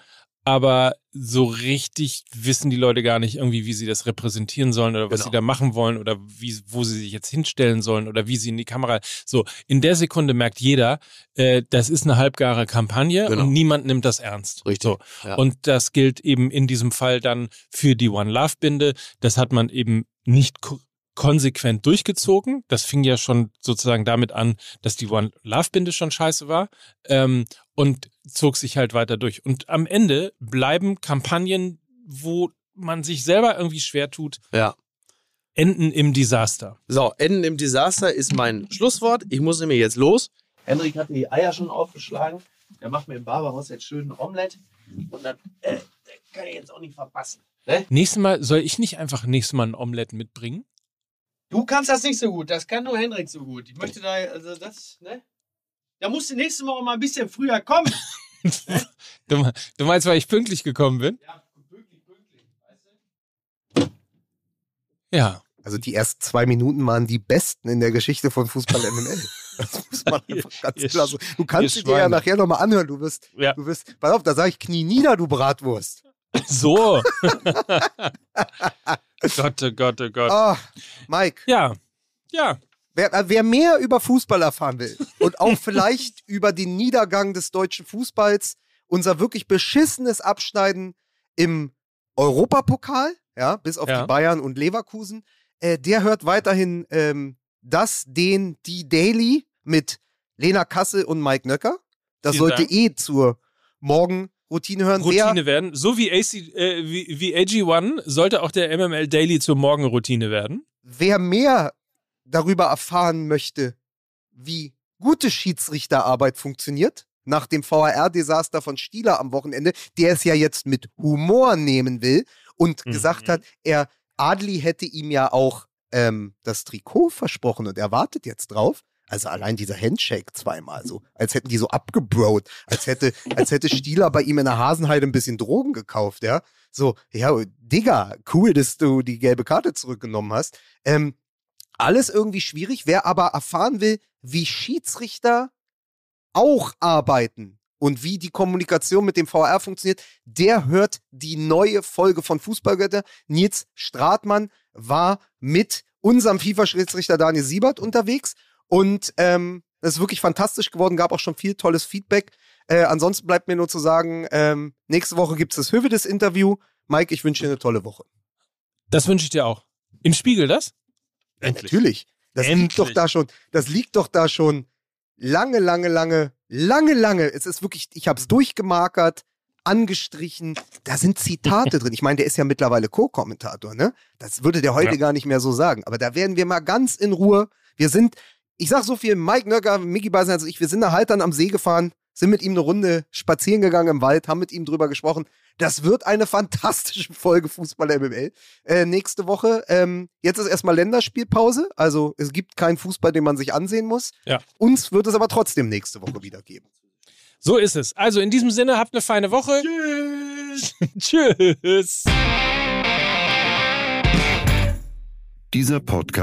aber so richtig wissen die Leute gar nicht irgendwie, wie sie das repräsentieren sollen oder was Genau. sie da machen wollen oder wie, wo sie sich jetzt hinstellen sollen oder wie sie in die Kamera. So, in der Sekunde merkt jeder, äh, das ist eine halbgare Kampagne Genau. und niemand nimmt das ernst. Richtig. So. Ja. Und das gilt eben in diesem Fall dann für die One Love Binde. Das hat man eben nicht konsequent durchgezogen. Das fing ja schon sozusagen damit an, dass die One Love Binde schon scheiße war ähm, und zog sich halt weiter durch. Und am Ende bleiben Kampagnen, wo man sich selber irgendwie schwer tut, Ja. enden im Desaster. So, Enden im Desaster ist mein Schlusswort. Ich muss nämlich jetzt los. Henrik hat die Eier schon aufgeschlagen. Der macht mir im Barberhaus jetzt schön ein Omelett. Und dann äh, kann ich jetzt auch nicht verpassen. Ne? Nächstes Mal soll ich nicht einfach nächstes Mal ein Omelett mitbringen? Du kannst das nicht so gut. Das kann nur Henrik so gut. Ich möchte da, also das, ne? Da musst du nächstes Mal auch mal ein bisschen früher kommen. Du, du meinst, weil ich pünktlich gekommen bin? ja, pünktlich, pünktlich. Weißt du? Ja. Also die ersten zwei Minuten waren die besten in der Geschichte von Fußball MML. Das muss man einfach ganz ihr klar so. Du kannst sie dir ja nachher nochmal anhören. Du wirst, Ja. du wirst, pass auf, da sage ich Knie nieder, du Bratwurst. So. Gott, oh Gott, oh Gott. Ah, Mike, Ja. Ja. wer, äh, wer mehr über Fußball erfahren will und auch vielleicht über den Niedergang des deutschen Fußballs, unser wirklich beschissenes Abschneiden im Europapokal, ja, bis auf Ja. die Bayern und Leverkusen, äh, der hört weiterhin ähm, das, den, die Daily mit Lena Kasse und Mike Nöcker. Das Vielen sollte Dank. eh zur Morgenroutine hören. Routine werden. So wie, AC, äh, wie, wie AG1 sollte auch der MML Daily zur Morgenroutine werden. Wer, mehr darüber erfahren möchte, wie gute Schiedsrichterarbeit funktioniert, nach dem VAR-Desaster von Stieler am Wochenende, der es ja jetzt mit Humor nehmen will und Mhm. gesagt hat, er, Adli hätte ihm ja auch ähm, das Trikot versprochen und er wartet jetzt drauf. Also allein dieser Handshake zweimal so, als hätten die so abgebrot, als hätte, als hätte Stieler bei ihm in der Hasenheide ein bisschen Drogen gekauft, ja. So, ja, Digga, cool, dass du die gelbe Karte zurückgenommen hast. Ähm, alles irgendwie schwierig. Wer aber erfahren will, wie Schiedsrichter auch arbeiten und wie die Kommunikation mit dem VR funktioniert, der hört die neue Folge von Fußballgötter. Nils Stratmann war mit unserem FIFA-Schiedsrichter Daniel Siebert unterwegs und ähm, das ist wirklich fantastisch geworden, gab auch schon viel tolles Feedback. Äh, ansonsten bleibt mir nur zu sagen, ähm, nächste Woche gibt es das Hövedes-Interview. Mike, ich wünsche dir eine tolle Woche. Das wünsche ich dir auch. Im Spiegel das? Ja, natürlich. Das liegt Endlich. doch da schon, das liegt doch da schon lange, lange, lange, lange, lange. Es ist wirklich, ich habe es durchgemarkert, angestrichen. Da sind Zitate drin. Ich meine, der ist ja mittlerweile Co-Kommentator, ne? Das würde der heute Ja. gar nicht mehr so sagen. Aber da werden wir mal ganz in Ruhe. Wir sind, ich sag so viel, Mike Nöcker, Micky Beisen, also ich, wir sind da halt dann am See gefahren, sind mit ihm eine Runde spazieren gegangen im Wald, haben mit ihm drüber gesprochen. Das wird eine fantastische Folge Fußball MML äh, nächste Woche. Ähm, jetzt ist erstmal Länderspielpause, also es gibt keinen Fußball, den man sich ansehen muss. Ja. Uns wird es aber trotzdem nächste Woche wieder geben. So ist es. Also in diesem Sinne, habt eine feine Woche. Tschüss. Tschüss. Dieser Podcast